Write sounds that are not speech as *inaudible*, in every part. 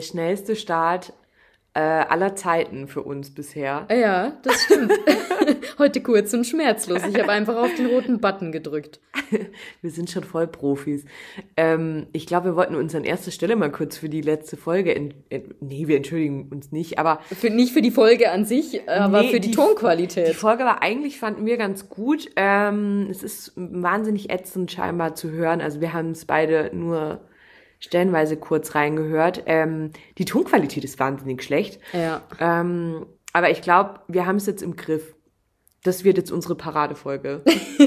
der schnellste Start äh, aller Zeiten für uns bisher. Ja, das stimmt. *laughs* Heute kurz und schmerzlos. Ich habe einfach auf den roten Button gedrückt. *laughs* Wir sind schon voll Profis. Ähm, ich glaube, wir wollten uns an erster Stelle mal kurz für die letzte Folge, in, in, nee, wir entschuldigen uns nicht, aber für, nicht für die Folge an sich, aber nee, für die, die, Tonqualität. Die Folge war eigentlich fanden wir ganz gut. Ähm, es ist wahnsinnig ätzend scheinbar zu hören. Also wir haben es beide nur stellenweise kurz reingehört. Ähm, die Tonqualität ist wahnsinnig schlecht. Ja. Ähm, aber ich glaube, wir haben es jetzt im Griff. Das wird jetzt unsere Paradefolge.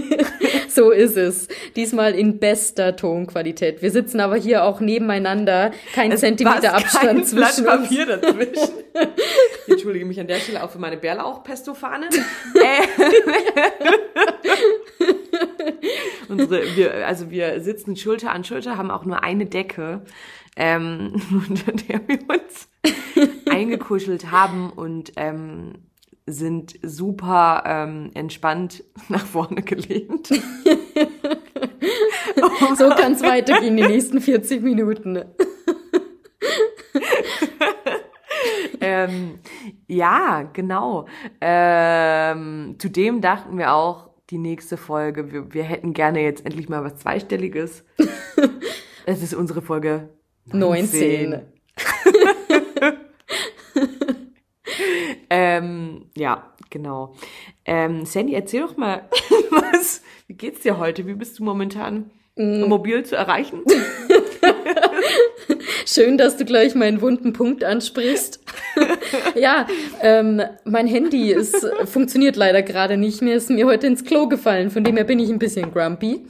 *laughs* so ist es. Diesmal in bester Tonqualität. Wir sitzen aber hier auch nebeneinander. Kein es Zentimeter Abstand kein zwischen Blatt Papier dazwischen. *laughs* ich entschuldige mich an der Stelle auch für meine Bärlauch-Pesto-Fahne. *laughs* äh. *laughs* Unsere, wir, also wir sitzen Schulter an Schulter, haben auch nur eine Decke, ähm, *laughs* unter der wir uns *laughs* eingekuschelt haben und ähm, sind super ähm, entspannt nach vorne gelehnt. so kann es weitergehen die nächsten 40 Minuten. ähm, ja, genau. Ähm, zudem dachten wir auch, die nächste Folge. Wir, wir hätten gerne jetzt endlich mal was Zweistelliges. *laughs* es ist unsere Folge 19. 19. *laughs* ähm, ja, genau. Ähm, Sandy, erzähl doch mal, *laughs* was, wie geht's dir heute? Wie bist du momentan mm. mobil zu erreichen? Schön, dass du gleich meinen wunden Punkt ansprichst. *laughs* ja, ähm, mein Handy ist, funktioniert leider gerade nicht mehr. Ist mir heute ins Klo gefallen. Von dem her bin ich ein bisschen grumpy.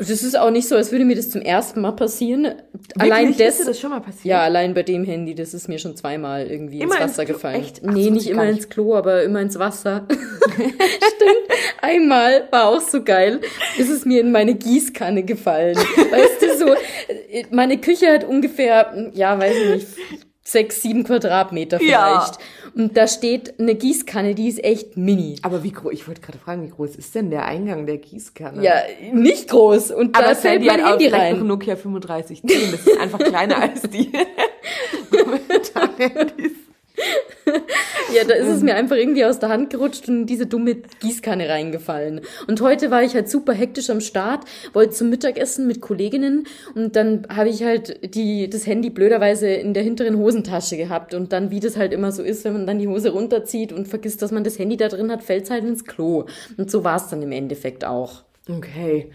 Das ist auch nicht so, als würde mir das zum ersten Mal passieren. Wirklich? Allein das, ist das schon mal passiert? Ja, allein bei dem Handy, das ist mir schon zweimal irgendwie immer ins Wasser ins gefallen. Echt? Ach, nee, nicht immer ins Klo, aber immer ins Wasser. *laughs* Stimmt. Einmal war auch so geil, ist es mir in meine Gießkanne gefallen. weißt du, so, meine Küche hat ungefähr, ja, weiß ich nicht, sechs, sieben Quadratmeter vielleicht. Ja. Und da steht eine Gießkanne, die ist echt mini. Aber wie groß, ich wollte gerade fragen, wie groß ist denn der Eingang der Gießkanne? Ja, nicht groß. Und Aber da fällt mein Handy rein. Noch Nokia 3510, das ist einfach kleiner *laughs* als die. *laughs* *laughs* ja, da ist es mir einfach irgendwie aus der Hand gerutscht und in diese dumme Gießkanne reingefallen. Und heute war ich halt super hektisch am Start, wollte zum Mittagessen mit Kolleginnen und dann habe ich halt die, das Handy blöderweise in der hinteren Hosentasche gehabt und dann, wie das halt immer so ist, wenn man dann die Hose runterzieht und vergisst, dass man das Handy da drin hat, fällt es halt ins Klo. Und so war es dann im Endeffekt auch. Okay.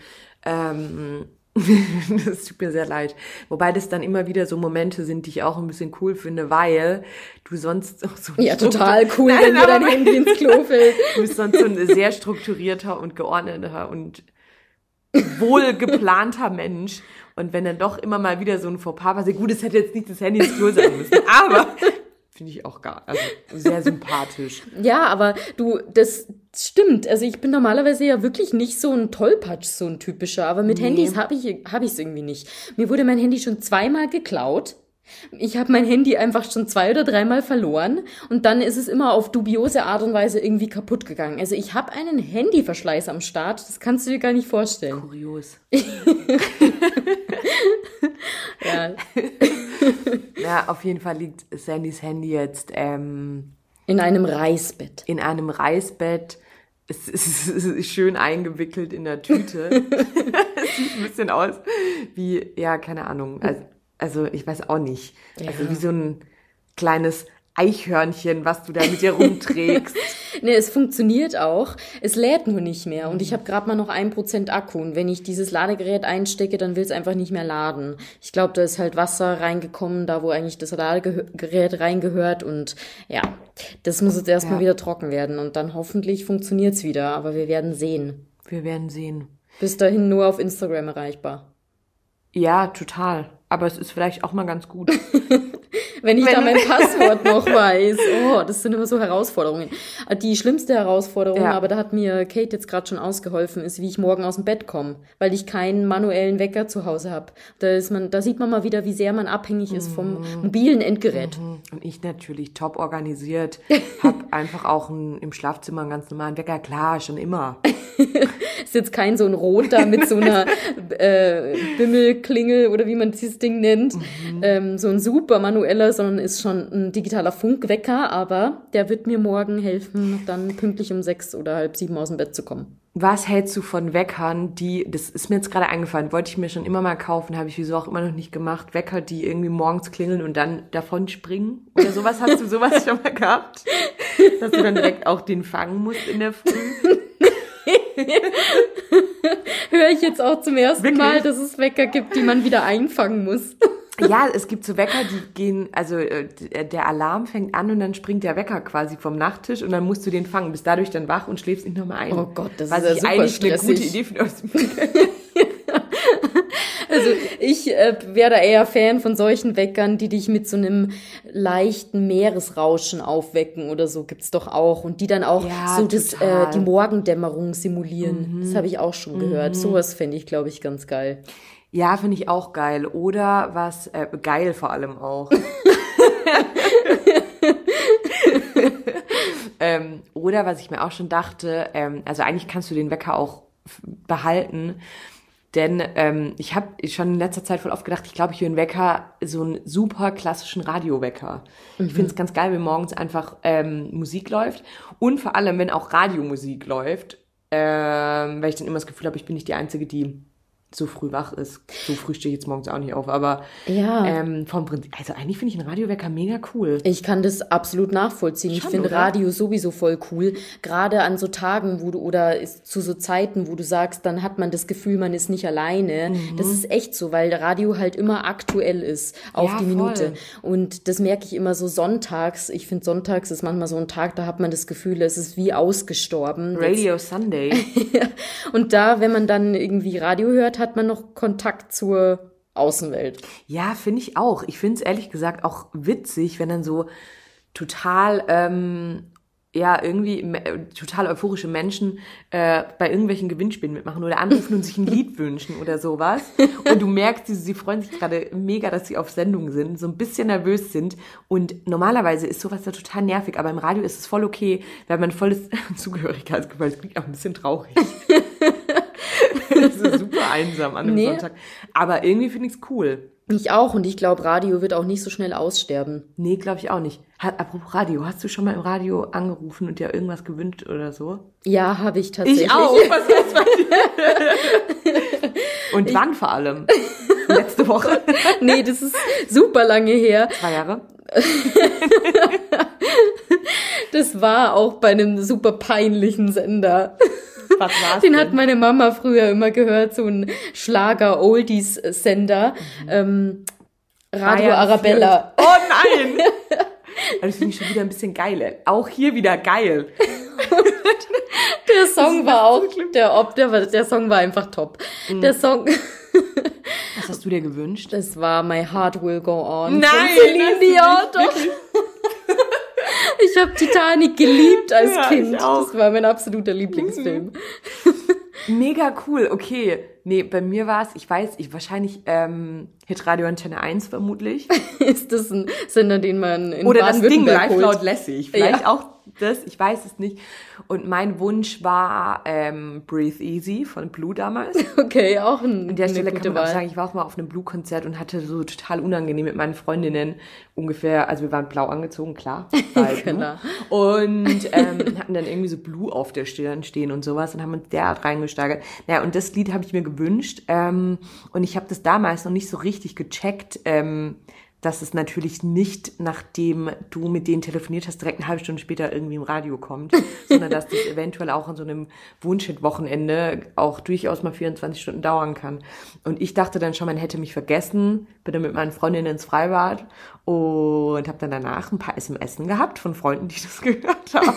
Ähm, *laughs* das tut mir sehr leid. Wobei das dann immer wieder so Momente sind, die ich auch ein bisschen cool finde, weil du sonst auch so Ja, total cool, Nein, wenn dir dein Handy ins Klo fällt. Du bist sonst so ein sehr strukturierter und geordneter und wohl geplanter Mensch. Und wenn dann doch immer mal wieder so ein Fauxpas passiert, gut, es hätte jetzt nicht das Handy ins Klo sein müssen, aber Finde ich auch gar, also sehr sympathisch. *laughs* ja, aber du, das stimmt. Also ich bin normalerweise ja wirklich nicht so ein Tollpatsch, so ein typischer, aber mit nee. Handys habe ich hab ich's irgendwie nicht. Mir wurde mein Handy schon zweimal geklaut. Ich habe mein Handy einfach schon zwei oder dreimal verloren und dann ist es immer auf dubiose Art und Weise irgendwie kaputt gegangen. Also ich habe einen Handyverschleiß am Start, das kannst du dir gar nicht vorstellen. Kurios. *laughs* ja. ja, auf jeden Fall liegt Sandys Handy jetzt ähm, in einem Reisbett. In einem Reisbett. Es ist *laughs* schön eingewickelt in der Tüte. es *laughs* sieht ein bisschen aus wie, ja, keine Ahnung. Also, also ich weiß auch nicht. Ja. Also wie so ein kleines Eichhörnchen, was du da mit dir rumträgst. *laughs* nee, es funktioniert auch. Es lädt nur nicht mehr. Und ich habe gerade mal noch ein Prozent Akku. Und wenn ich dieses Ladegerät einstecke, dann will es einfach nicht mehr laden. Ich glaube, da ist halt Wasser reingekommen, da wo eigentlich das Ladegerät reingehört. Und ja, das muss jetzt erstmal ja. wieder trocken werden. Und dann hoffentlich funktioniert's wieder. Aber wir werden sehen. Wir werden sehen. Bis dahin nur auf Instagram erreichbar. Ja, total. Aber es ist vielleicht auch mal ganz gut. *laughs* wenn ich Wenn da mein Passwort *laughs* noch weiß. Oh, das sind immer so Herausforderungen. Die schlimmste Herausforderung, Ja. aber da hat mir Kate jetzt gerade schon ausgeholfen, ist, wie ich morgen aus dem Bett komme, weil ich keinen manuellen Wecker zu Hause habe. Da ist man, da sieht man mal wieder, wie sehr man abhängig ist vom Mhm. mobilen Endgerät. Und ich natürlich top organisiert, habe *laughs* einfach auch ein, im Schlafzimmer einen ganz normalen Wecker. Klar, schon immer. Ist jetzt kein so ein roter mit so einer äh, Bimmelklingel oder wie man dieses Ding nennt, Mhm. ähm, so ein super manueller, sondern ist schon ein digitaler Funkwecker, aber der wird mir morgen helfen, dann pünktlich um sechs oder halb sieben aus dem Bett zu kommen. Was hältst du von Weckern, die, das ist mir jetzt gerade eingefallen, wollte ich mir schon immer mal kaufen, habe ich wieso auch immer noch nicht gemacht. Wecker, die irgendwie morgens klingeln und dann davon springen oder sowas. Hast du sowas *laughs* schon mal gehabt? Dass du dann direkt auch den fangen musst in der Früh? *laughs* *laughs* Höre ich jetzt auch zum ersten Wirklich? Mal, dass es Wecker gibt, die man wieder einfangen muss. *laughs* Ja, es gibt so Wecker, die gehen, also äh, der Alarm fängt an und dann springt der Wecker quasi vom Nachttisch und dann musst du den fangen, bist dadurch dann wach und schläfst nicht nochmal ein. Oh Gott, das Was ist ja super eigentlich eine gute stressig. Idee finde. *laughs* Also ich äh, wäre da eher Fan von solchen Weckern, die dich mit so einem leichten Meeresrauschen aufwecken oder so gibt's doch auch und die dann auch Ja, so das. Mhm. äh, die Morgendämmerung simulieren. Das habe ich auch schon gehört. Sowas fände ich, glaube ich, ganz geil. Ja, finde ich auch geil. Oder was, äh, geil vor allem auch. *laughs* ähm, oder was ich mir auch schon dachte, ähm, also eigentlich kannst du den Wecker auch behalten. Denn ähm, ich habe schon in letzter Zeit voll oft gedacht, ich glaube, ich will einen Wecker, so einen super klassischen Radiowecker. Ich finde es ganz geil, wenn morgens einfach ähm, Musik läuft. Und vor allem, wenn auch Radiomusik läuft, ähm, weil ich dann immer das Gefühl habe, ich bin nicht die Einzige, die so früh wach ist. So früh stehe ich jetzt morgens auch nicht auf, aber Ja. ähm, vom Prinzip, also eigentlich finde ich einen Radiowecker mega cool. Ich kann das absolut nachvollziehen. ich Schon, finde oder? Radio sowieso voll cool. Gerade an so Tagen, wo du oder ist- zu so Zeiten, wo du sagst, dann hat man das Gefühl, man ist nicht alleine. Mhm. Das ist echt so, weil Radio halt immer aktuell ist auf Ja, die Minute. voll. Und das merke ich immer so sonntags. Ich finde sonntags ist manchmal so ein Tag, da hat man das Gefühl, es ist wie ausgestorben. Radio Sunday. *laughs* Und da, wenn man dann irgendwie Radio hört, hat man noch Kontakt zur Außenwelt. Ja, finde ich auch. Ich finde es ehrlich gesagt auch witzig, wenn dann so total, ähm, ja, irgendwie total euphorische Menschen äh, bei irgendwelchen Gewinnspielen mitmachen oder anrufen und sich ein Lied *laughs* wünschen oder sowas. Und du merkst, sie, sie freuen sich gerade mega, dass sie auf Sendung sind, so ein bisschen nervös sind. Und normalerweise ist sowas ja total nervig, aber im Radio ist es voll okay, weil man volles *laughs* Zugehörigkeitsgefühl, das klingt auch ein bisschen traurig. *laughs* einsam an einem Nee. Sonntag. Aber irgendwie finde ich es cool. Ich auch und ich glaube, Radio wird auch nicht so schnell aussterben. Nee, glaube ich auch nicht. Hat, apropos Radio, hast du schon mal im Radio angerufen und dir irgendwas gewünscht oder so? Ja, habe ich tatsächlich. *laughs* Was ist bei dir? *laughs* und wann vor allem? *laughs* Letzte Woche? Nee, das ist super lange her. Zwei Jahre? Das war auch bei einem super peinlichen Sender. *laughs* Was war's Den denn? hat meine Mama früher immer gehört, so ein Schlager-Oldies-Sender. Ähm, Radio Bayern Arabella. vier. Oh nein! Aber *laughs* das finde ich schon wieder ein bisschen geil. Auch hier wieder geil. *laughs* Der Song war auch, der, Ob- der, der Song war einfach top. Mhm. Der Song, Was hast du dir gewünscht? das war My Heart Will Go On. Nein, Celine das Dion, doch. Ich habe Titanic geliebt als Ja, Kind. Das war mein absoluter Lieblingsfilm. Mega cool, okay. Nee, bei mir war es, ich weiß, ich wahrscheinlich ähm, Hitradio Antenne 1 vermutlich. *laughs* Ist das ein Sender, den man in Oder das Ding live laut lässig. Vielleicht Ja. auch das, ich weiß es nicht. Und mein Wunsch war ähm, Breathe Easy von Blue damals. *laughs* Okay, auch ein, An der Stelle kann man auch sagen, ich war auch mal auf einem Blue-Konzert und hatte so total unangenehm mit meinen Freundinnen ungefähr, also wir waren blau angezogen, klar. *laughs* Blue. Klar. Und *laughs* ähm, hatten dann irgendwie so Blue auf der Stirn stehen und sowas und haben uns derart reingesteigert. Naja, und das Lied habe ich mir gewünscht ähm, und ich habe das damals noch nicht so richtig gecheckt, ähm, dass es natürlich nicht, nachdem du mit denen telefoniert hast, direkt eine halbe Stunde später irgendwie im Radio kommt, *laughs* sondern dass das eventuell auch an so einem Wunschhit-Wochenende auch durchaus mal 24 Stunden dauern kann. Und ich dachte dann schon, man hätte mich vergessen, bin dann mit meinen Freundinnen ins Freibad und habe dann danach ein paar SMS gehabt von Freunden, die *laughs* das gehört haben.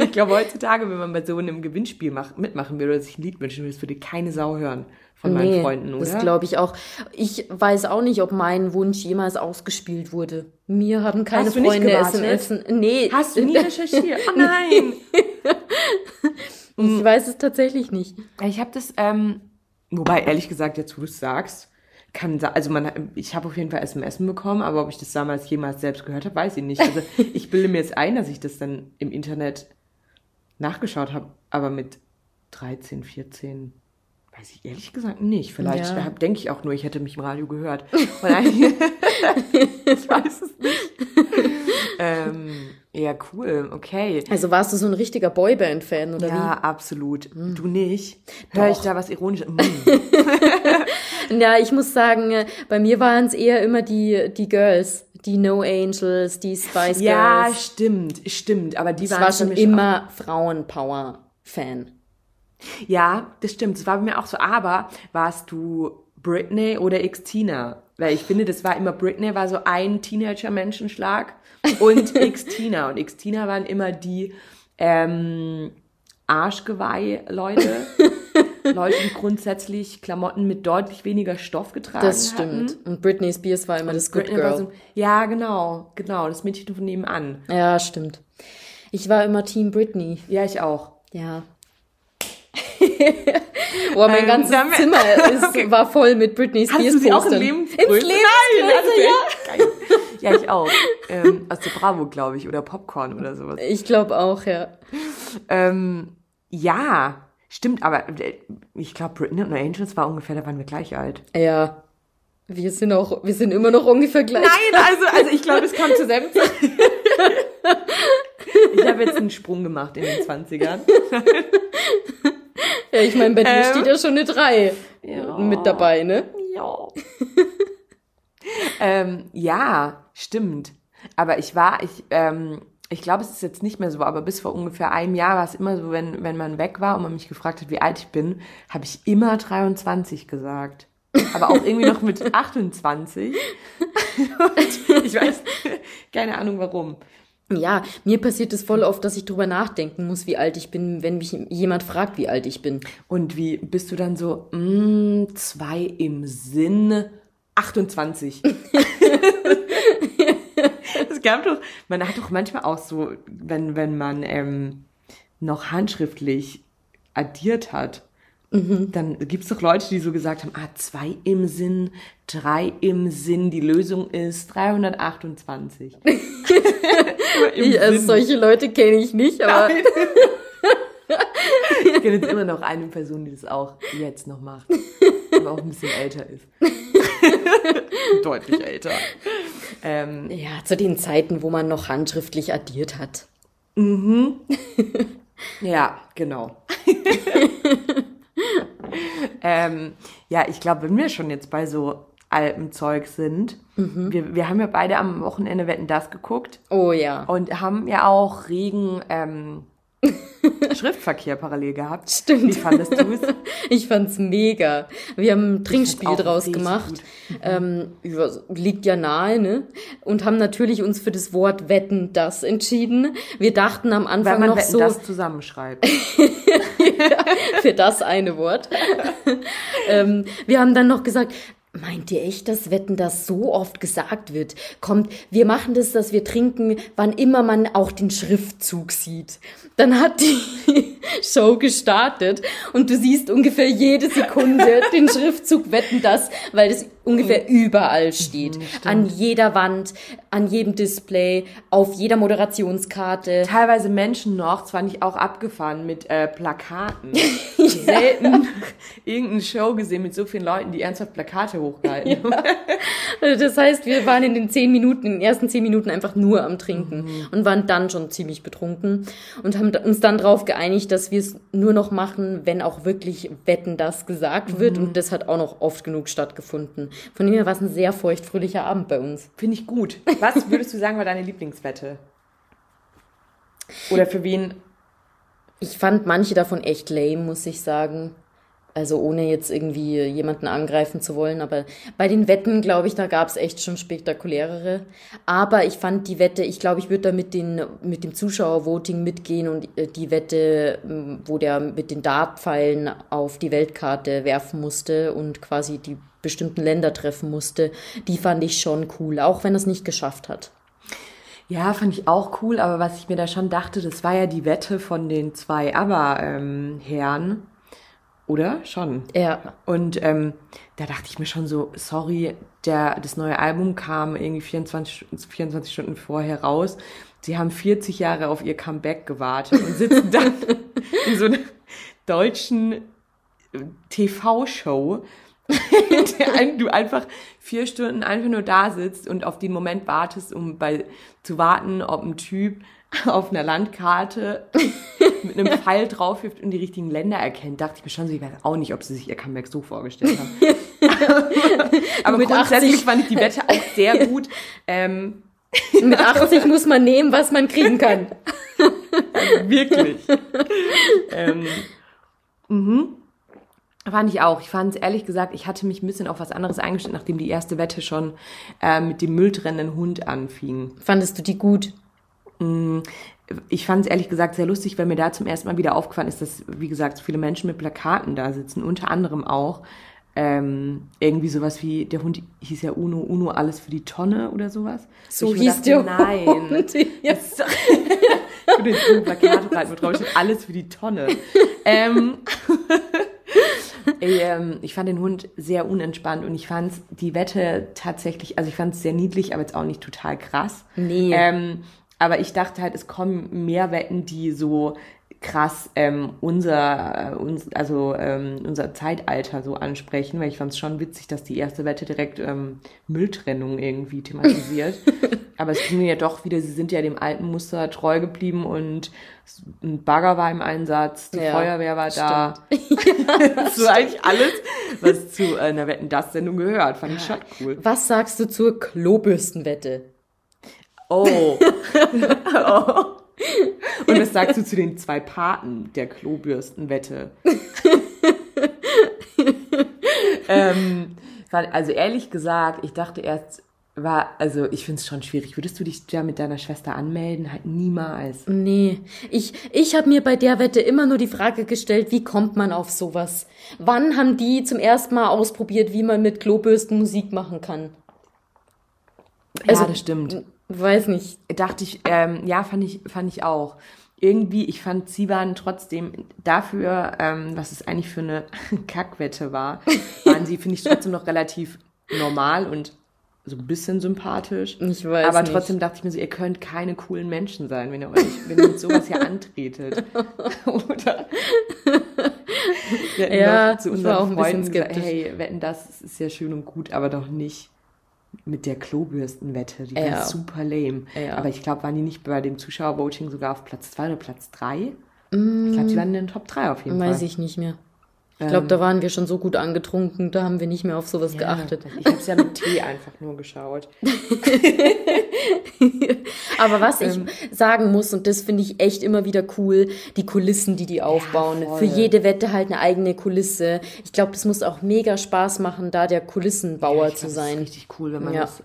Ich glaube, heutzutage, wenn man bei so einem Gewinnspiel mach, mitmachen will oder sich ein Lied wünschen das würde keine Sau hören. Von meinen Freunden, oder? Das glaube ich auch. Ich weiß auch nicht, ob mein Wunsch jemals ausgespielt wurde. Mir haben keine Hast Freunde? SMS. Nee. Hast du nie *laughs* recherchiert? Oh nein! *laughs* Ich weiß es tatsächlich nicht. Ich habe das, ähm, wobei ehrlich gesagt, jetzt wo du es sagst, kann also man, ich habe auf jeden Fall SMS bekommen, aber ob ich das damals jemals selbst gehört habe, weiß ich nicht. Also *laughs* ich bilde mir jetzt ein, dass ich das dann im Internet nachgeschaut habe, aber mit 13, 14 weiß ich ehrlich gesagt nicht. Vielleicht Ja. denke ich auch nur, ich hätte mich im Radio gehört. *laughs* *laughs* Ich weiß es nicht. ähm, ja, cool, okay. Also warst du so ein richtiger Boyband-Fan, oder Ja, absolut. Du nicht? Hör ich da was Ironisches? Wie? *laughs* Ja, ich muss sagen, äh, bei mir waren es eher immer die, die Girls. Die No Angels, die Spice Ja, Girls. stimmt, stimmt. Aber die Ich waren war schon immer Frauenpower-Fan. Ja, das stimmt. Das war bei mir auch so. Aber warst du Britney oder X-Tina? Weil ich finde, das war immer Britney war so ein Teenager-Menschenschlag und *laughs* X-Tina. Und X-Tina waren immer die ähm, Arschgeweih-Leute. *laughs* Leute, die grundsätzlich Klamotten mit deutlich weniger Stoff getragen Das hatten. stimmt. Und Britney Spears war immer das Good Britney war Girl. so, ja, genau, genau, das Mädchen von nebenan. Ja, stimmt. Ich war immer Team Britney. Ja, ich auch. Ja. *laughs* Boah, mein Ähm, ganzes damit- Zimmer *laughs* ist, war voll mit Britney Spears Hast du sie auch Postern. Lebensgröße? Ins Lebensgröße, Nein, ja. Geil. Ja, ich auch. Ähm, aus der Bravo, glaube ich, oder Popcorn oder sowas. Ich glaube auch, ja. Ähm, ja, stimmt, aber äh, ich glaube, Britney und Angels war ungefähr, da waren wir gleich alt. Ja. Wir sind auch, wir sind immer noch ungefähr gleich. Nein, also, also ich glaube, es kam zur selben Zeit. *laughs* Ich habe jetzt einen Sprung gemacht in den 20ern. Ja, ich meine, bei dir Ähm. steht ja schon eine 3 Ja. mit dabei, ne? Ja. *laughs* ähm, ja, stimmt. Aber ich war, ich, ähm, ich glaube, es ist jetzt nicht mehr so, aber bis vor ungefähr einem Jahr war es immer so, wenn, wenn man weg war und man mich gefragt hat, wie alt ich bin, habe ich immer 23 gesagt. Aber auch irgendwie noch mit *laughs* 28. *laughs* Und ich weiß keine Ahnung warum. Ja, mir passiert es voll oft, dass ich drüber nachdenken muss, wie alt ich bin, wenn mich jemand fragt, wie alt ich bin. Und wie bist du dann so, mm, zwei im Sinn 28? Es gab doch, man hat doch manchmal auch so, wenn, wenn man ähm, noch handschriftlich addiert hat, dann gibt's doch Leute, die so gesagt haben, ah, zwei im Sinn, drei im Sinn, die Lösung ist 328. Immer *laughs* im Ich, also solche Leute kenne ich nicht, aber *laughs* Ich kenne jetzt immer noch eine Person, die das auch jetzt noch macht. *laughs* Aber auch ein bisschen älter ist. Deutlich älter. Ähm, ja, zu den Zeiten, wo man noch handschriftlich addiert hat. ja, genau. *laughs* ähm, ja, ich glaube, wenn wir schon jetzt bei so altem Zeug sind, wir, wir haben ja beide am Wochenende Wetten das geguckt Oh ja. und haben ja auch regen ähm, *laughs* Schriftverkehr parallel gehabt. Stimmt. Wie fandest du es? *laughs* Ich fand's mega. Wir haben ein Trinkspiel draus gemacht. Ähm, ja, liegt ja nahe, ne? Und haben natürlich uns für das Wort Wetten das entschieden. Wir dachten am Weil Anfang man noch Wetten so das zusammenschreibt. *laughs* für das eine Wort. ähm, wir haben dann noch gesagt, meint ihr echt, dass Wetten das so oft gesagt wird? Kommt, wir machen das, dass wir trinken, wann immer man auch den Schriftzug sieht. Dann hat die *laughs* Show gestartet und du siehst ungefähr jede Sekunde *laughs* den Schriftzug Wetten das, weil das ungefähr überall steht. An jeder Wand, an jedem Display, auf jeder Moderationskarte. teilweise Menschen noch, zwar nicht auch abgefahren mit äh, Plakaten. *laughs* Selten irgendeine Show gesehen mit so vielen Leuten, die ernsthaft Plakate hochgehalten haben. Das heißt, wir waren in den zehn Minuten, in den ersten zehn Minuten einfach nur am Trinken und waren dann schon ziemlich betrunken und haben uns dann darauf geeinigt, dass wir es nur noch machen, wenn auch wirklich Wetten das gesagt wird und das hat auch noch oft genug stattgefunden. Von dem her war es ein sehr feuchtfröhlicher Abend bei uns. Finde ich gut. Was würdest du sagen, war deine Lieblingswette? Oder für wen? Ich fand manche davon echt lame, muss ich sagen. Also ohne jetzt irgendwie jemanden angreifen zu wollen. Aber bei den Wetten, glaube ich, da gab es echt schon spektakulärere. Aber ich fand die Wette, ich glaube, ich würde da mit, den, mit dem Zuschauervoting mitgehen und äh, die Wette, wo der mit den Dartpfeilen auf die Weltkarte werfen musste und quasi die bestimmten Länder treffen musste, die fand ich schon cool, auch wenn er es nicht geschafft hat. Ja, fand ich auch cool, aber was ich mir da schon dachte, das war ja die Wette von den zwei ABBA-Herren. Ähm, oder? Schon. Ja. Und ähm, da dachte ich mir schon so, sorry, der, das neue Album kam irgendwie 24, 24 Stunden vorher raus. Sie haben 40 Jahre auf ihr Comeback gewartet und sitzen dann *laughs* in so einer deutschen äh, TV-Show, in der du einfach vier Stunden einfach nur da sitzt und auf den Moment wartest, um bei, zu warten, ob ein Typ auf einer Landkarte mit einem *laughs* Pfeil draufwirft und die richtigen Länder erkennt, dachte ich mir schon, sie weiß auch nicht, ob sie sich ihr Comeback so vorgestellt haben. *laughs* aber mit grundsätzlich 80. fand ich die Wette auch sehr *laughs* gut. Ähm, mit 80 muss man nehmen, was man kriegen kann. Also wirklich. ähm, mhm. Fand ich auch. Ich fand es ehrlich gesagt, ich hatte mich ein bisschen auf was anderes eingestellt, nachdem die erste Wette schon äh, mit dem mülltrennenden Hund anfing. Fandest du die gut? Mm, ich fand es ehrlich gesagt sehr lustig, weil mir da zum ersten Mal wieder aufgefallen ist, dass, wie gesagt, so viele Menschen mit Plakaten da sitzen, unter anderem auch ähm, irgendwie sowas wie, der Hund hieß ja Uno, Uno alles für die Tonne oder sowas. So hieß dachte, der Nein. Hund. *laughs* Plakat wo drauf steht, alles für die Tonne. ähm, ich, *laughs* ähm, ich fand den Hund sehr unentspannt und ich fand die Wette tatsächlich, also ich fand es sehr niedlich, aber jetzt auch nicht total krass. Nee. Ähm, aber ich dachte halt, es kommen mehr Wetten, die so krass ähm, unser, uns, also ähm, unser Zeitalter so ansprechen, weil ich fand es schon witzig, dass die erste Wette direkt ähm, Mülltrennung irgendwie thematisiert. *laughs* Aber es ging ja doch wieder, sie sind ja dem alten Muster treu geblieben und ein Bagger war im Einsatz, die ja, Feuerwehr war da. *laughs* so eigentlich alles, was zu einer Wetten das Sendung gehört, fand ich schon cool. Was sagst du zur Klobürstenwette? Oh. *laughs* oh. Und was sagst du zu den zwei Paten der Klobürstenwette? *laughs* ähm, also ehrlich gesagt, ich dachte erst, war, also ich finde es schon schwierig. Würdest du dich da mit deiner Schwester anmelden? Halt niemals. Nee. Ich, ich habe mir bei der Wette immer nur die Frage gestellt, wie kommt man auf sowas? Wann haben die zum ersten Mal ausprobiert, wie man mit Klobürsten Musik machen kann? Also, ja, das stimmt. Weiß nicht. Dachte ich, ähm, ja, fand ich, fand ich auch. Irgendwie, ich fand, sie waren trotzdem dafür, ähm, was es eigentlich für eine *laughs* Kackwette war, *laughs* waren sie, finde ich, trotzdem noch relativ normal und so ein bisschen sympathisch. Ich weiß Aber nicht. trotzdem dachte ich mir so, ihr könnt keine coolen Menschen sein, wenn ihr euch, wenn ihr mit sowas hier *laughs* antretet. Oder? ja, zu unseren auch ein Freunden bisschen skeptisch. Gesagt, hey, wetten, das ist ja schön und gut, aber doch nicht mit der Klobürstenwette. Die ja. war super lame. Ja. Aber ich glaube, waren die nicht bei dem Zuschauervoting sogar auf Platz 2 oder Platz 3? Mm. Ich glaube, sie waren in den Top 3 auf jeden Weiß Fall. Weiß ich nicht mehr. Ich glaube, da ähm. waren wir schon so gut angetrunken, da haben wir nicht mehr auf sowas ja, geachtet. Ich habe es ja mit Tee einfach nur geschaut. *laughs* Aber was ich ähm. sagen muss, und das finde ich echt immer wieder cool, die Kulissen, die die aufbauen. Ja, Für jede Wette halt eine eigene Kulisse. Ich glaube, das muss auch mega Spaß machen, da der Kulissenbauer ja, zu sein. Das ist richtig cool, wenn man das,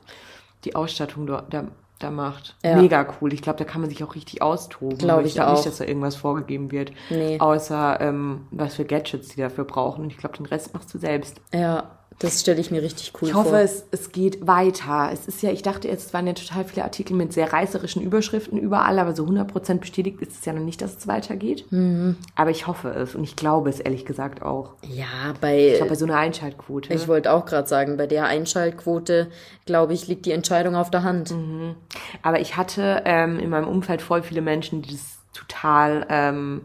die Ausstattung dort, da da macht. Ja. Mega cool. Ich glaube, da kann man sich auch richtig austoben. Glaube ich, ich glaube nicht, dass da irgendwas vorgegeben wird. Nee. Außer ähm, was für Gadgets die dafür brauchen. Und ich glaube, den Rest machst du selbst. Ja. Das stelle ich mir richtig cool vor. Ich hoffe, es, es geht weiter. Es ist ja, ich dachte jetzt, es waren ja total viele Artikel mit sehr reißerischen Überschriften überall, aber so 100% bestätigt ist es ja noch nicht, dass es weitergeht. Mhm. Aber ich hoffe es und ich glaube es ehrlich gesagt auch. Ja, bei. Ich glaube, bei so einer Einschaltquote. Ich wollte auch gerade sagen, bei der Einschaltquote, glaube ich, liegt die Entscheidung auf der Hand. Mhm. Aber ich hatte ähm, in meinem Umfeld voll viele Menschen, die das total. Ähm,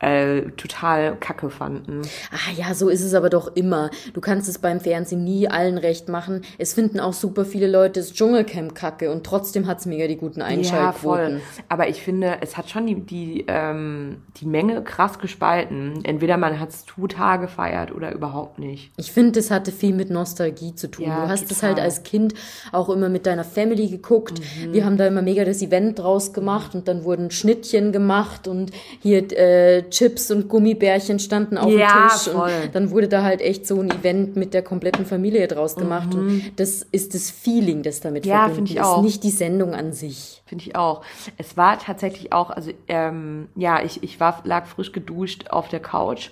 äh, total kacke fanden. Ah ja, so ist es aber doch immer. Du kannst es beim Fernsehen nie allen recht machen. Es finden auch super viele Leute das Dschungelcamp kacke und trotzdem hat es mega die guten Einschaltquoten. Ja, voll. Aber ich finde, es hat schon die, die, ähm, die Menge krass gespalten. Entweder man hat es total gefeiert oder überhaupt nicht. Ich finde, es hatte viel mit Nostalgie zu tun. Ja, du hast es halt als Kind auch immer mit deiner Family geguckt. Mhm. Wir haben da immer mega das Event draus gemacht und dann wurden Schnittchen gemacht und hier äh, Chips und Gummibärchen standen auf Ja, dem Tisch. voll. Und dann wurde da halt echt so ein Event mit der kompletten Familie draus gemacht. Und das ist das Feeling, das damit Mhm. Ja, verbunden ich ist, auch. nicht die Sendung an sich. Finde ich auch. Es war tatsächlich auch, also ähm, ja, ich, ich war, lag frisch geduscht auf der Couch,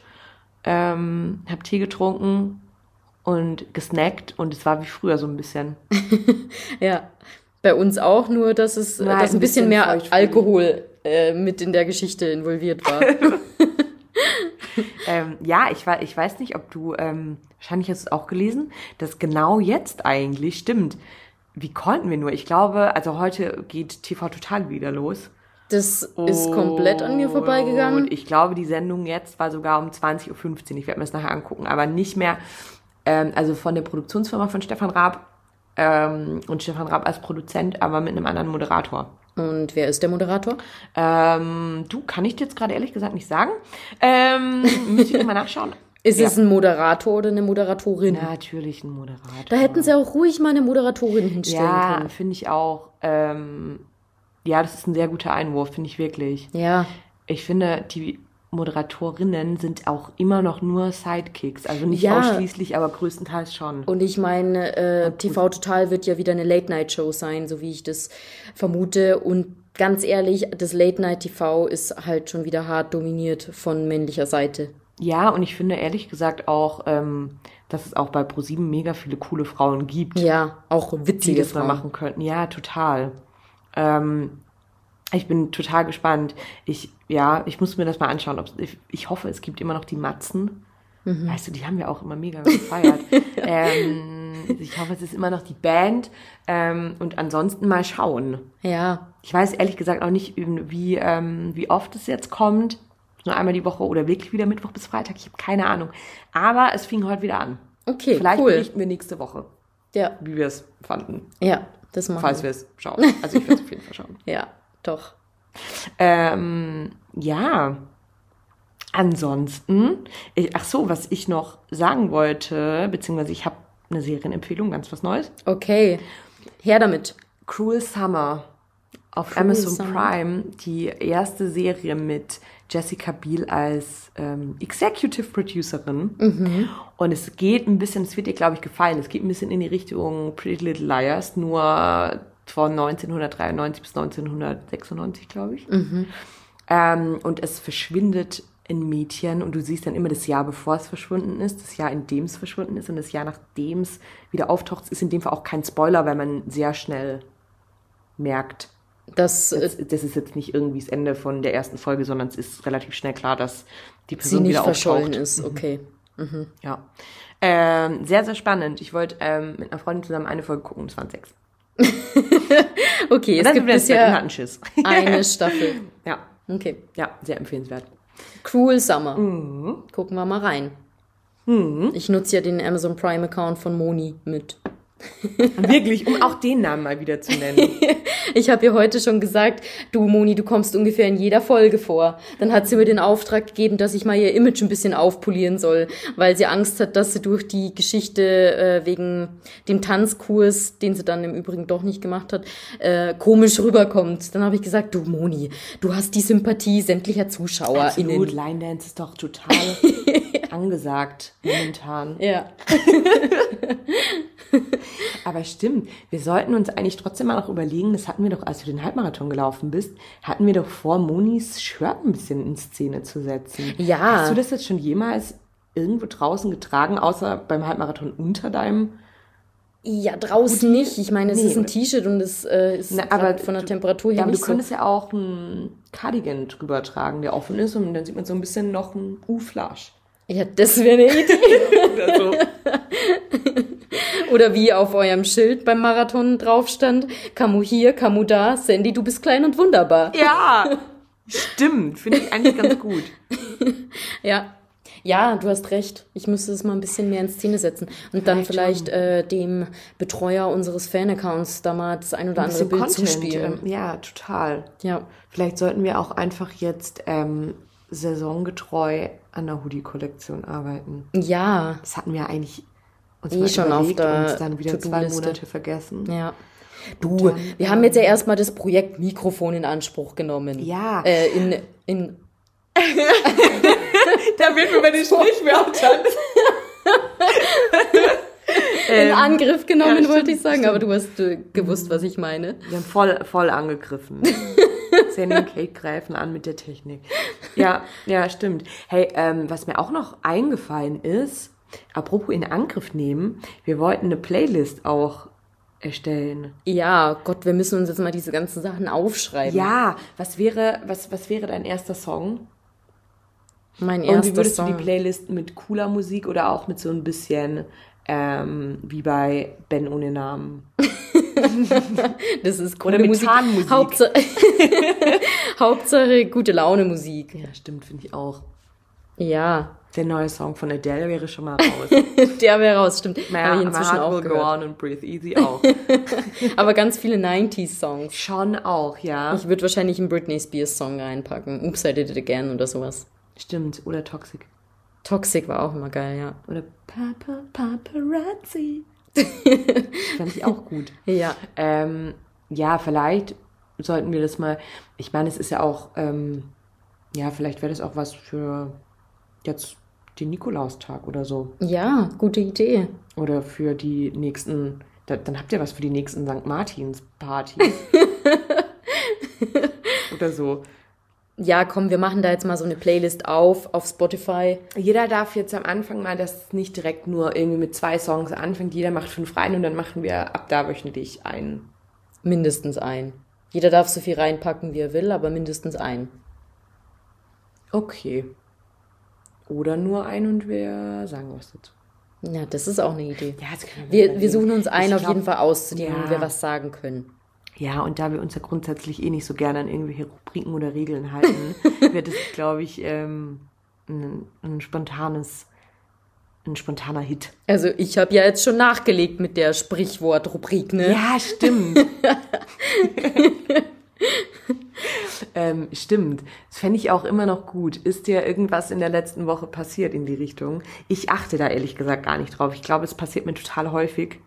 ähm, hab Tee getrunken und gesnackt und es war wie früher so ein bisschen. *laughs* Ja, bei uns auch, nur dass es, halt dass ein ein bisschen, bisschen mehr. Alkohol äh, mit in der Geschichte involviert war. *laughs* Ähm, ja, ich, war, ich weiß nicht, ob du, ähm, wahrscheinlich hast du es auch gelesen, dass genau jetzt eigentlich stimmt. Wie konnten wir nur? Ich glaube, also heute geht TV Total wieder los. Das ist komplett an mir vorbeigegangen. Und ich glaube, die Sendung jetzt war sogar um 20.15 Uhr. Ich werde mir das nachher angucken, aber nicht mehr, ähm, also von der Produktionsfirma von Stefan Raab ähm, und Stefan Raab als Produzent, aber mit einem anderen Moderator. Und wer ist der Moderator? Ähm, du, kann ich dir jetzt gerade ehrlich gesagt nicht sagen. Ähm, *laughs* müsste ich mal nachschauen. Ist Ja. es ein Moderator oder eine Moderatorin? Natürlich ein Moderator. Da hätten sie auch ruhig mal eine Moderatorin hinstellen Ja, können. finde ich auch. Ähm, ja, das ist ein sehr guter Einwurf, finde ich wirklich. Ja, Ich finde, die Moderatorinnen sind auch immer noch nur Sidekicks. Also nicht Ja. ausschließlich, aber größtenteils schon. und ich meine, äh, TV Total wird ja wieder eine Late-Night-Show sein, so wie ich das vermute. Und ganz ehrlich, das Late-Night-TV ist halt schon wieder hart dominiert von männlicher Seite. Ja, und ich finde ehrlich gesagt auch, ähm, dass es auch bei ProSieben mega viele coole Frauen gibt, Ja, auch die witzige das mal Frauen. machen könnten. Ja, total. Ähm, ich bin total gespannt. Ich, ja, ich muss mir das mal anschauen. Ich, ich hoffe, es gibt immer noch die Matzen. Mhm. Weißt du, die haben wir auch immer mega gefeiert. *laughs* ähm, ich hoffe, es ist immer noch die Band. Ähm, und ansonsten mal schauen. Ja, Ich weiß ehrlich gesagt auch nicht, wie, ähm, wie oft es jetzt kommt. Nur einmal die Woche oder wirklich wieder Mittwoch bis Freitag. Ich habe keine Ahnung. Aber es fing heute wieder an. okay, Vielleicht cool. berichten wir nächste Woche, Ja, wie wir es fanden. ja, das machen Falls wir. wir es schauen. Also ich werde es auf jeden Fall schauen. *laughs* Ja, doch. Ähm, ja. Ansonsten, ich, ach so, was ich noch sagen wollte, beziehungsweise ich habe eine Serienempfehlung, ganz was Neues. Okay, her damit. Cruel Summer auf Cruel Amazon Summer. Prime, die erste Serie mit Jessica Biel als ähm, Executive Producerin. Mhm. Und es geht ein bisschen, es wird dir, glaube ich, gefallen, es geht ein bisschen in die Richtung Pretty Little Liars, nur von 1993 bis 1996, glaube ich. Mhm. Ähm, und es verschwindet ein Mädchen und du siehst dann immer das Jahr, bevor es verschwunden ist, das Jahr, in dem es verschwunden ist und das Jahr, nachdem es wieder auftaucht, ist in dem Fall auch kein Spoiler, weil man sehr schnell merkt, Das äh, das, das ist jetzt nicht irgendwie das Ende von der ersten Folge, sondern es ist relativ schnell klar, dass die Person nicht wieder auftaucht. ist. Okay. Ja. Ähm, sehr, sehr spannend. Ich wollte ähm, mit einer Freundin zusammen eine Folge gucken, es waren sechs. *laughs* Okay, es gibt bisher *laughs* eine Staffel. ja, Okay. ja, sehr empfehlenswert. Cruel Summer. Mhm. Gucken wir mal rein. Ich nutze ja den Amazon Prime Account von Moni mit. *laughs* Wirklich, um auch den Namen mal wieder zu nennen. *laughs* Ich habe ihr heute schon gesagt, du Moni, du kommst ungefähr in jeder Folge vor. Dann hat sie mir den Auftrag gegeben, dass ich mal ihr Image ein bisschen aufpolieren soll, weil sie Angst hat, dass sie durch die Geschichte äh, wegen dem Tanzkurs, den sie dann im Übrigen doch nicht gemacht hat, äh, komisch rüberkommt. Dann habe ich gesagt, du Moni, du hast die Sympathie sämtlicher ZuschauerInnen. Absolut, Line Dance ist doch total *laughs* angesagt momentan. Ja. *laughs* Aber stimmt, wir sollten uns eigentlich trotzdem mal noch überlegen, das hatten wir doch, als du den Halbmarathon gelaufen bist, hatten wir doch vor, Monis Shirt ein bisschen in Szene zu setzen. Ja. Hast du das jetzt schon jemals irgendwo draußen getragen, außer beim Halbmarathon unter deinem? Ja, draußen nicht. Ich meine, es Nee, ist ein T-Shirt und es äh, ist Na, aber von der Temperatur her Ja, aber du so. könntest ja auch einen Cardigan drüber tragen, der offen ist und dann sieht man so ein bisschen noch ein U-Flash. Ja, das wäre eine Idee. *laughs* Oder so. *laughs* Oder wie auf eurem Schild beim Marathon drauf stand, Kamu hier, Kamu da, Sandy, du bist klein und wunderbar. ja, stimmt, finde ich eigentlich ganz gut. *laughs* Ja. Ja, du hast recht. Ich müsste es mal ein bisschen mehr in Szene setzen. Und dann vielleicht äh, dem Betreuer unseres Fan-Accounts da mal das ein oder Ein andere Bild Content, zuspielen. ja, total. Ja. Vielleicht sollten wir auch einfach jetzt ähm, saisongetreu an der Hoodie-Kollektion arbeiten. Ja. Das hatten wir eigentlich uns Eh schon auf der und dann wieder zwei. Monate vergessen. Ja. Du, wir haben jetzt ja erstmal das Projekt Mikrofon in Anspruch genommen. Ja. Äh, in, in *laughs* da wird mir bei den Sprichwörtern. *laughs* In Angriff genommen, ja, wollte ich sagen, aber du hast äh, gewusst, was ich meine. Wir haben voll, voll angegriffen. *laughs* Sending Kate greifen an mit der Technik. Ja, ja, stimmt. Hey, ähm, was mir auch noch eingefallen ist, apropos in Angriff nehmen, wir wollten eine Playlist auch erstellen. Ja, Gott, wir müssen uns jetzt mal diese ganzen Sachen aufschreiben. Ja, was wäre, was, was wäre dein erster Song? Mein erster Song. Und wie würdest Song. du die Playlist mit cooler Musik oder auch mit so ein bisschen ähm, wie bei Ben ohne Namen? *laughs* das ist coole Oder mit Musik. Hauptsache, *laughs* Hauptsache gute Laune Musik. Ja, stimmt, finde ich auch. Ja. Der neue Song von Adele wäre schon mal raus. *laughs* Der wäre raus, stimmt. Naja, Habe ich inzwischen auch gehört. Go on and Breathe Easy auch. *laughs* Aber ganz viele 90s-Songs. Schon auch, ja. Ich würde wahrscheinlich einen Britney Spears-Song reinpacken. Oops, I Did It Again oder sowas. Stimmt, oder Toxic. Toxic war auch immer geil, ja. Oder Papa Paparazzi. *laughs* Fand ich auch gut. Ja. Ähm, ja, vielleicht sollten wir das mal. Ich meine, es ist ja auch, ähm, ja, vielleicht wäre das auch was für jetzt den Nikolaustag oder so. Ja, gute Idee. Oder für die nächsten, da, dann habt ihr was für die nächsten St. Martins Partys. *laughs* oder so ja, komm, wir machen da jetzt mal so eine Playlist auf, auf Spotify. Jeder darf jetzt am Anfang mal, dass es nicht direkt nur irgendwie mit zwei Songs anfängt. Jeder macht fünf rein und dann machen wir ab da wöchentlich einen. Mindestens ein. Jeder darf so viel reinpacken, wie er will, aber mindestens ein. Okay. Oder nur ein und wir sagen was dazu. Ja, das ist auch eine Idee. Ja, das können wir, wir, wir suchen uns einen auf jeden Fall aus, zu dem ja. wir was sagen können. Ja, und da wir uns ja grundsätzlich eh nicht so gerne an irgendwelche Rubriken oder Regeln halten, *laughs* wird es, glaube ich, ähm, ein, ein spontanes ein spontaner Hit. Also ich habe ja jetzt schon nachgelegt mit der Sprichwort-Rubrik, ne? Ja, stimmt. *laughs* *laughs* ähm, stimmt. Das fände ich auch immer noch gut. Ist dir irgendwas in der letzten Woche passiert in die Richtung? Ich achte da ehrlich gesagt gar nicht drauf. Ich glaube, es passiert mir total häufig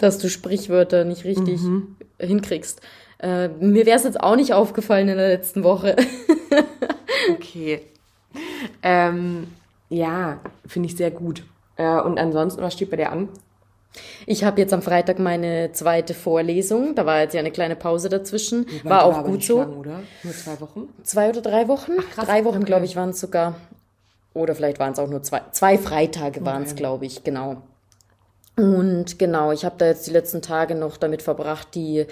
dass du Sprichwörter nicht richtig mhm. hinkriegst. Äh, mir wäre es jetzt auch nicht aufgefallen in der letzten Woche. *laughs* okay. Ähm, ja, finde ich sehr gut. Äh, und ansonsten, was steht bei dir an? Ich habe jetzt am Freitag meine zweite Vorlesung. Da war jetzt ja eine kleine Pause dazwischen. War, war auch gut so. Lang, oder? Nur zwei Wochen? Zwei oder drei Wochen? Ach, krass, drei Wochen, okay. glaube ich, waren es sogar. Oder vielleicht waren es auch nur zwei. Zwei Freitage waren es, okay. glaube ich, genau. Und genau, ich habe da jetzt die letzten Tage noch damit verbracht, die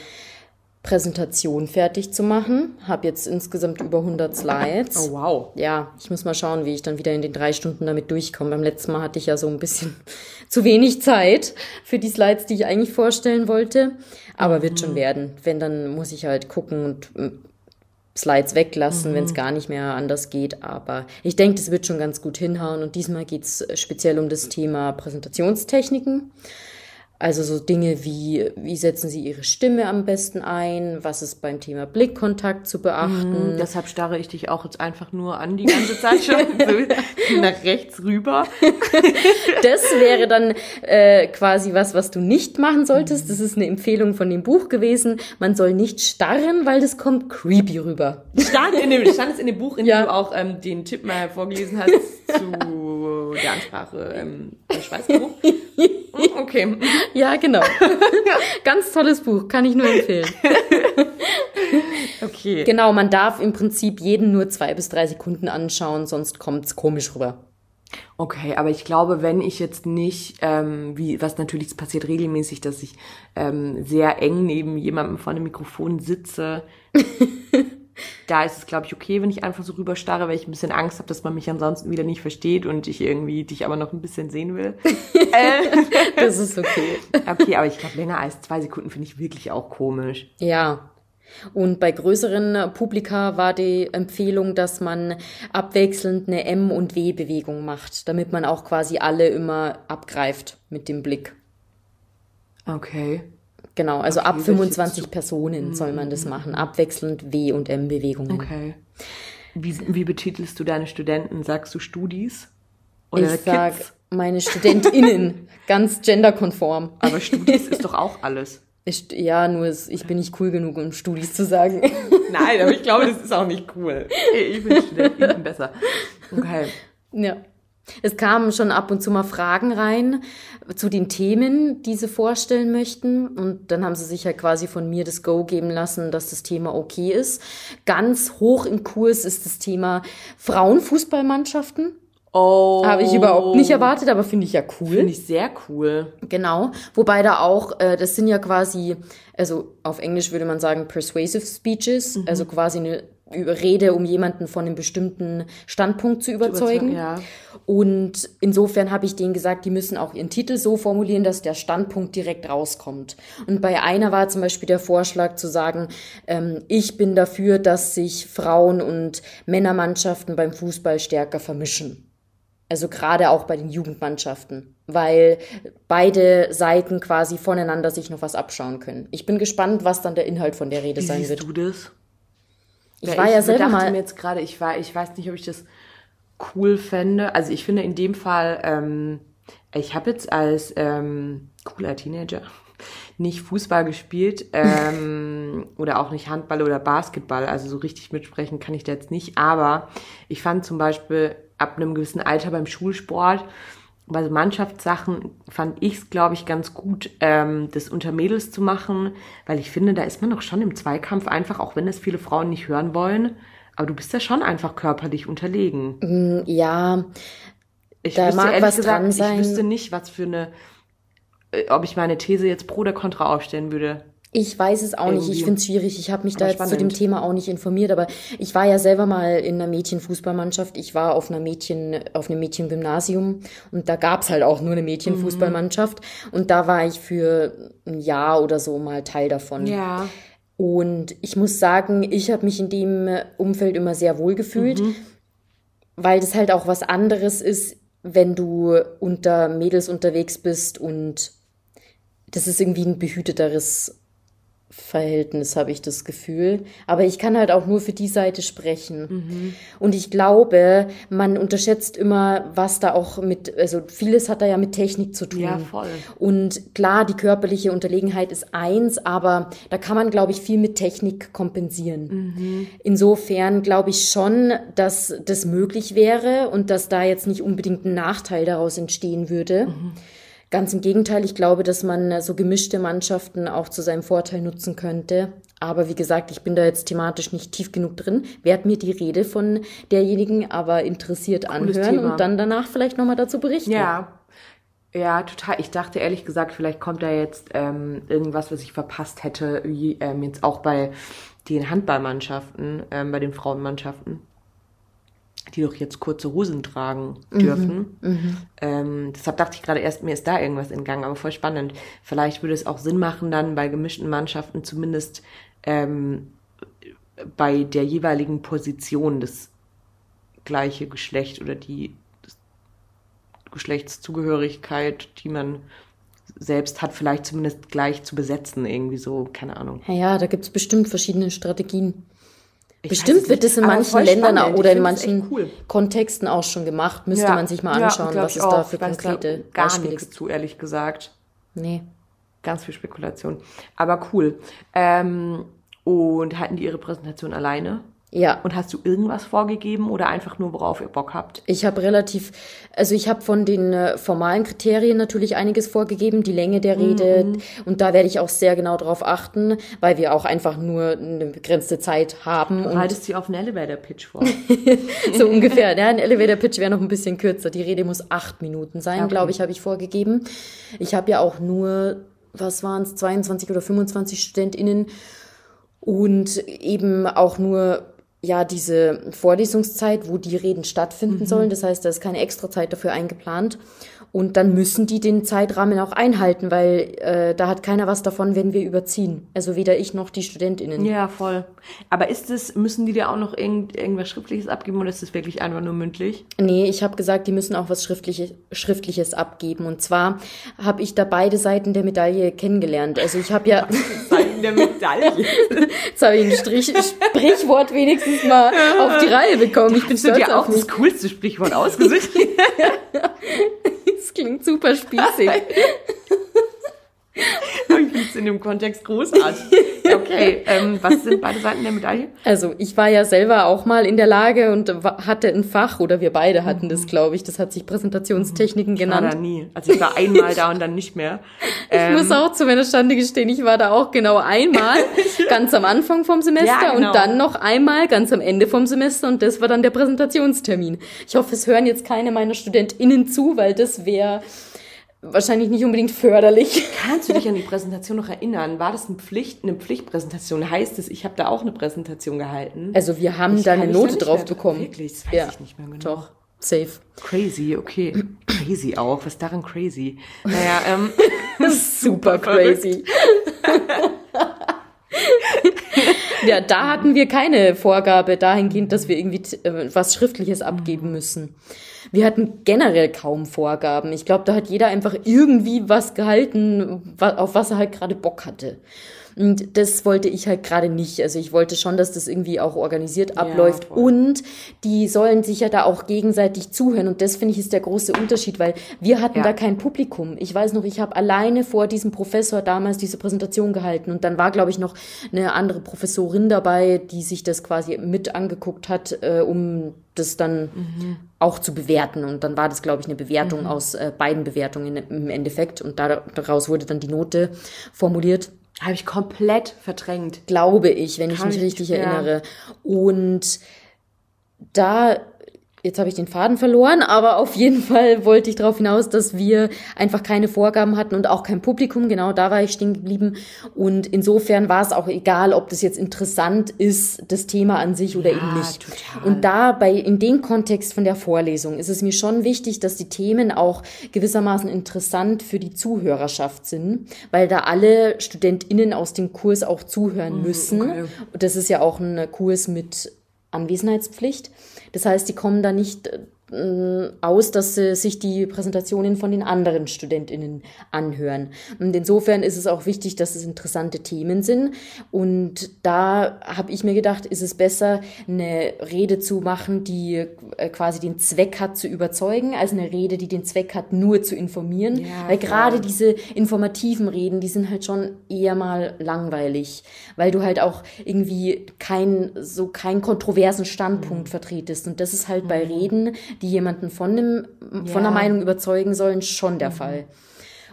Präsentation fertig zu machen. Habe jetzt insgesamt über 100 Slides. Oh, wow. Ja, ich muss mal schauen, wie ich dann wieder in den drei Stunden damit durchkomme. Beim letzten Mal hatte ich ja so ein bisschen *laughs* zu wenig Zeit für die Slides, die ich eigentlich vorstellen wollte. Aber wird schon mhm. werden. Wenn, dann muss ich halt gucken und Slides weglassen, mhm. wenn es gar nicht mehr anders geht. Aber ich denke, das wird schon ganz gut hinhauen. Und diesmal geht es speziell um das Thema Präsentationstechniken. Also so Dinge wie, wie setzen Sie Ihre Stimme am besten ein? Was ist beim Thema Blickkontakt zu beachten? Mhm, deshalb starre ich dich auch jetzt einfach nur an die ganze Zeit schon *laughs* so nach rechts rüber. *laughs* das wäre dann äh, quasi was, was du nicht machen solltest. Das ist eine Empfehlung von dem Buch gewesen. Man soll nicht starren, weil das kommt creepy rüber. Stand, in dem, stand es in dem Buch, in ja. dem du auch ähm, den Tipp mal vorgelesen hast *laughs* zu der Ansprache ähm, Schweißgeruch? *laughs* Okay. Ja, genau. *laughs* Ganz tolles Buch, kann ich nur empfehlen. *laughs* okay. Genau, man darf im Prinzip jeden nur zwei bis drei Sekunden anschauen, sonst kommt's komisch rüber. Okay, aber ich glaube, wenn ich jetzt nicht, ähm, wie was natürlich passiert regelmäßig, dass ich ähm, sehr eng neben jemandem vor einem Mikrofon sitze, da ist es, glaube ich, okay, wenn ich einfach so rüberstarre, weil ich ein bisschen Angst habe, dass man mich ansonsten wieder nicht versteht und ich irgendwie dich aber noch ein bisschen sehen will. *laughs* äh, das ist okay. Okay, aber ich glaube, länger als zwei Sekunden finde ich wirklich auch komisch. Ja. Und bei größeren Publika war die Empfehlung, dass man abwechselnd eine M- und W-Bewegung macht, damit man auch quasi alle immer abgreift mit dem Blick. Okay. Genau, also ab 25 Personen soll man das machen, abwechselnd W- und M-Bewegungen. Okay. Wie, wie betitelst du deine Studenten? Sagst du Studis? Oder ich sag meine StudentInnen, *laughs* ganz genderkonform. Aber Studis ist doch auch alles. Ich, ja, nur es, ich bin nicht cool genug, um Studis zu sagen. *laughs* Nein, aber ich glaube, das ist auch nicht cool. *laughs* Ich bin Studentin besser. Okay. Ja. Es kamen schon ab und zu mal Fragen rein zu den Themen, die sie vorstellen möchten. Und dann haben sie sich ja quasi von mir das Go geben lassen, dass das Thema okay ist. Ganz hoch im Kurs ist das Thema Frauenfußballmannschaften. Oh. Habe ich überhaupt nicht erwartet, aber finde ich ja cool. Finde ich sehr cool. Genau. Wobei da auch, äh, das sind ja quasi, also auf Englisch würde man sagen persuasive speeches, Mhm. also quasi eine Rede, um jemanden von einem bestimmten Standpunkt zu überzeugen. Ja. Und insofern habe ich denen gesagt, die müssen auch ihren Titel so formulieren, dass der Standpunkt direkt rauskommt. Und bei einer war zum Beispiel der Vorschlag zu sagen, ähm, ich bin dafür, dass sich Frauen- und Männermannschaften beim Fußball stärker vermischen. Also gerade auch bei den Jugendmannschaften, weil beide Seiten quasi voneinander sich noch was abschauen können. Ich bin gespannt, was dann der Inhalt von der Rede Wie sein siehst wird. du das? Ich war ja selber dachte mal- mir jetzt gerade, ich war, ich weiß nicht, ob ich das cool fände. Also ich finde in dem Fall, ähm, ich habe jetzt als ähm, cooler Teenager *laughs* nicht Fußball gespielt *laughs* ähm, oder auch nicht Handball oder Basketball. Also so richtig mitsprechen kann ich da jetzt nicht. Aber ich fand zum Beispiel ab einem gewissen Alter beim Schulsport bei so Mannschaftssachen fand ich es, glaube ich, ganz gut, ähm, das unter Mädels zu machen, weil ich finde, da ist man doch schon im Zweikampf einfach, auch wenn es viele Frauen nicht hören wollen. Aber du bist ja schon einfach körperlich unterlegen. Ja, Ich Da mag ehrlich was dran sein. Ich wüsste nicht, was für eine, äh, ob ich meine These jetzt pro oder contra aufstellen würde. Ich weiß es auch nicht. Ich Irgendwie. finde es schwierig. Ich habe mich da Aber jetzt zu dem. Thema auch nicht informiert, aber ich war ja selber mal in einer Mädchenfußballmannschaft. Ich war auf einer Mädchen, auf einem Mädchengymnasium und da gab's halt auch nur eine Mädchenfußballmannschaft und da war ich für ein Jahr oder so mal Teil davon. Ja. Und ich muss sagen, ich habe mich in dem Umfeld immer sehr wohl gefühlt, weil das halt auch was anderes ist, wenn du unter Mädels unterwegs bist und das ist irgendwie ein behüteteres Verhältnis, habe ich das Gefühl. Aber ich kann halt auch nur für die Seite sprechen. Und ich glaube, man unterschätzt immer, was da auch mit, also vieles hat da ja mit Technik zu tun. Ja, voll. Und klar, die körperliche Unterlegenheit ist eins, aber da kann man, glaube ich, viel mit Technik kompensieren. Insofern glaube ich schon, dass das möglich wäre und dass da jetzt nicht unbedingt ein Nachteil daraus entstehen würde. Ganz im Gegenteil, ich glaube, dass man so gemischte Mannschaften auch zu seinem Vorteil nutzen könnte. Aber wie gesagt, ich bin da jetzt thematisch nicht tief genug drin, werde mir die Rede von derjenigen aber interessiert anhören und dann danach vielleicht nochmal dazu berichten. Ja. Ja, total. Ich dachte ehrlich gesagt, vielleicht kommt da jetzt ähm, irgendwas, was ich verpasst hätte, wie ähm, jetzt auch bei den Handballmannschaften, ähm, bei den Frauenmannschaften, die doch jetzt kurze Hosen tragen dürfen. Ähm, deshalb dachte ich gerade erst, mir ist da irgendwas entgangen, aber voll spannend. Vielleicht würde es auch Sinn machen, dann bei gemischten Mannschaften zumindest ähm, bei der jeweiligen Position das gleiche Geschlecht oder die Geschlechtszugehörigkeit, die man selbst hat, vielleicht zumindest gleich zu besetzen, irgendwie so, keine Ahnung. Ja, ja, da gibt's bestimmt verschiedene Strategien. Bestimmt wird es in manchen Ländern spannend. oder in manchen cool. Kontexten auch schon gemacht. Müsste Ja, man sich mal ja, anschauen, glaub was es da auch. für Ich weiß da konkrete gar Beispiele nichts gibt. zu, ehrlich gesagt. Nee. Ganz viel Spekulation. Aber cool. Ähm, und halten die ihre Präsentation alleine? Ja. Und hast du irgendwas vorgegeben oder einfach nur, worauf ihr Bock habt? Ich habe relativ, also ich habe von den äh, formalen Kriterien natürlich einiges vorgegeben, die Länge der Rede. Mhm. Und da werde ich auch sehr genau drauf achten, weil wir auch einfach nur eine begrenzte Zeit haben. Du haltest sie auf einen Elevator-Pitch vor. *laughs* so ungefähr. Ja, ein Elevator Pitch wäre noch ein bisschen kürzer. Die Rede muss acht Minuten sein, Okay. glaube ich, habe ich vorgegeben. Ich habe ja auch nur, was waren es, 22 oder 25 StudentInnen und eben auch nur ja diese Vorlesungszeit, wo die Reden stattfinden sollen. Das heißt, da ist keine extra Zeit dafür eingeplant. Und dann müssen die den Zeitrahmen auch einhalten, weil äh, da hat keiner was davon, wenn wir überziehen. Also weder ich noch die StudentInnen. ja, voll. Aber ist es, müssen die dir auch noch irgend, irgendwas Schriftliches abgeben oder ist es wirklich einfach nur mündlich? Nee, ich habe gesagt, die müssen auch was Schriftliches, Schriftliches abgeben. Und zwar habe ich da beide Seiten der Medaille kennengelernt. Also ich habe ja, Seiten der Medaille. *laughs* jetzt habe ich ein Strich, Sprichwort wenigstens mal auf die Reihe bekommen. Ich bin Hast du stolz dir auch auf mich. das coolste Sprichwort ausgesucht? *laughs* Das klingt super spießig. *laughs* *laughs* Aber ich finde es in dem Kontext großartig. Okay, ähm, was sind beide Seiten der Medaille? Also ich war ja selber auch mal in der Lage und hatte ein Fach, oder wir beide hatten das, glaube ich. Das hat sich Präsentationstechniken Ich war genannt. da nie. Also ich war einmal da und dann nicht mehr. Ähm, *laughs* Ich muss auch zu meiner Stande gestehen, ich war da auch genau einmal, *laughs* ganz am Anfang vom Semester Ja, genau. und dann noch einmal ganz am Ende vom Semester und das war dann der Präsentationstermin. Ich hoffe, es hören jetzt keine meiner StudentInnen zu, weil das wäre wahrscheinlich nicht unbedingt förderlich. Kannst du dich an die Präsentation noch erinnern? War das eine Pflicht, eine Pflichtpräsentation? Heißt es, ich habe da auch eine Präsentation gehalten? Also wir haben Ich da eine Note drauf mehr bekommen. Wirklich? Das weiß ja, ich nicht mehr genau. Doch, safe. Crazy, okay. Crazy auch. Was ist daran crazy? Naja, ähm, *laughs* Super crazy. ja, da hatten wir keine Vorgabe dahingehend, dass wir irgendwie äh, was Schriftliches abgeben müssen. Wir hatten generell kaum Vorgaben. Ich glaube, da hat jeder einfach irgendwie was gehalten, auf was er halt gerade Bock hatte. Und das wollte ich halt gerade nicht. Also ich wollte schon, dass das irgendwie auch organisiert abläuft. voll. und die sollen sich ja da auch gegenseitig zuhören. Und das finde ich ist der große Unterschied, weil wir hatten Ja. da kein Publikum. Ich weiß noch, ich habe alleine vor diesem Professor damals diese Präsentation gehalten. Und dann war, glaube ich, noch eine andere Professorin dabei, die sich das quasi mit angeguckt hat, äh, um das dann auch zu bewerten. Und dann war das, glaube ich, eine Bewertung aus äh, beiden Bewertungen im Endeffekt. Und da- daraus wurde dann die Note formuliert habe ich komplett verdrängt. glaube ich, wenn ich Kann mich ich- richtig ja. erinnere. Und da, jetzt habe ich den Faden verloren, aber auf jeden Fall wollte ich darauf hinaus, dass wir einfach keine Vorgaben hatten und auch kein Publikum. Genau da war ich stehen geblieben. Und insofern war es auch egal, ob das jetzt interessant ist, das Thema an sich oder Ja, eben nicht. total. Und da bei, in dem Kontext von der Vorlesung ist es mir schon wichtig, dass die Themen auch gewissermaßen interessant für die Zuhörerschaft sind, weil da alle StudentInnen aus dem Kurs auch zuhören müssen. okay. Und das ist ja auch ein Kurs mit Anwesenheitspflicht. Das heißt, die kommen da nicht äh, aus, dass sie sich die Präsentationen von den anderen StudentInnen anhören. Und insofern ist es auch wichtig, dass es interessante Themen sind. Und da habe ich mir gedacht, ist es besser, eine Rede zu machen, die äh, quasi den Zweck hat, zu überzeugen, als eine Rede, die den Zweck hat, nur zu informieren. Ja, Weil gerade diese informativen Reden, die sind halt schon eher mal langweilig, weil du halt auch irgendwie kein, so keinen kontroversen Mhm. Standpunkt vertretest. Und das ist halt bei Reden, die jemanden von dem, von Ja. Mhm. der Meinung überzeugen sollen, schon der Fall.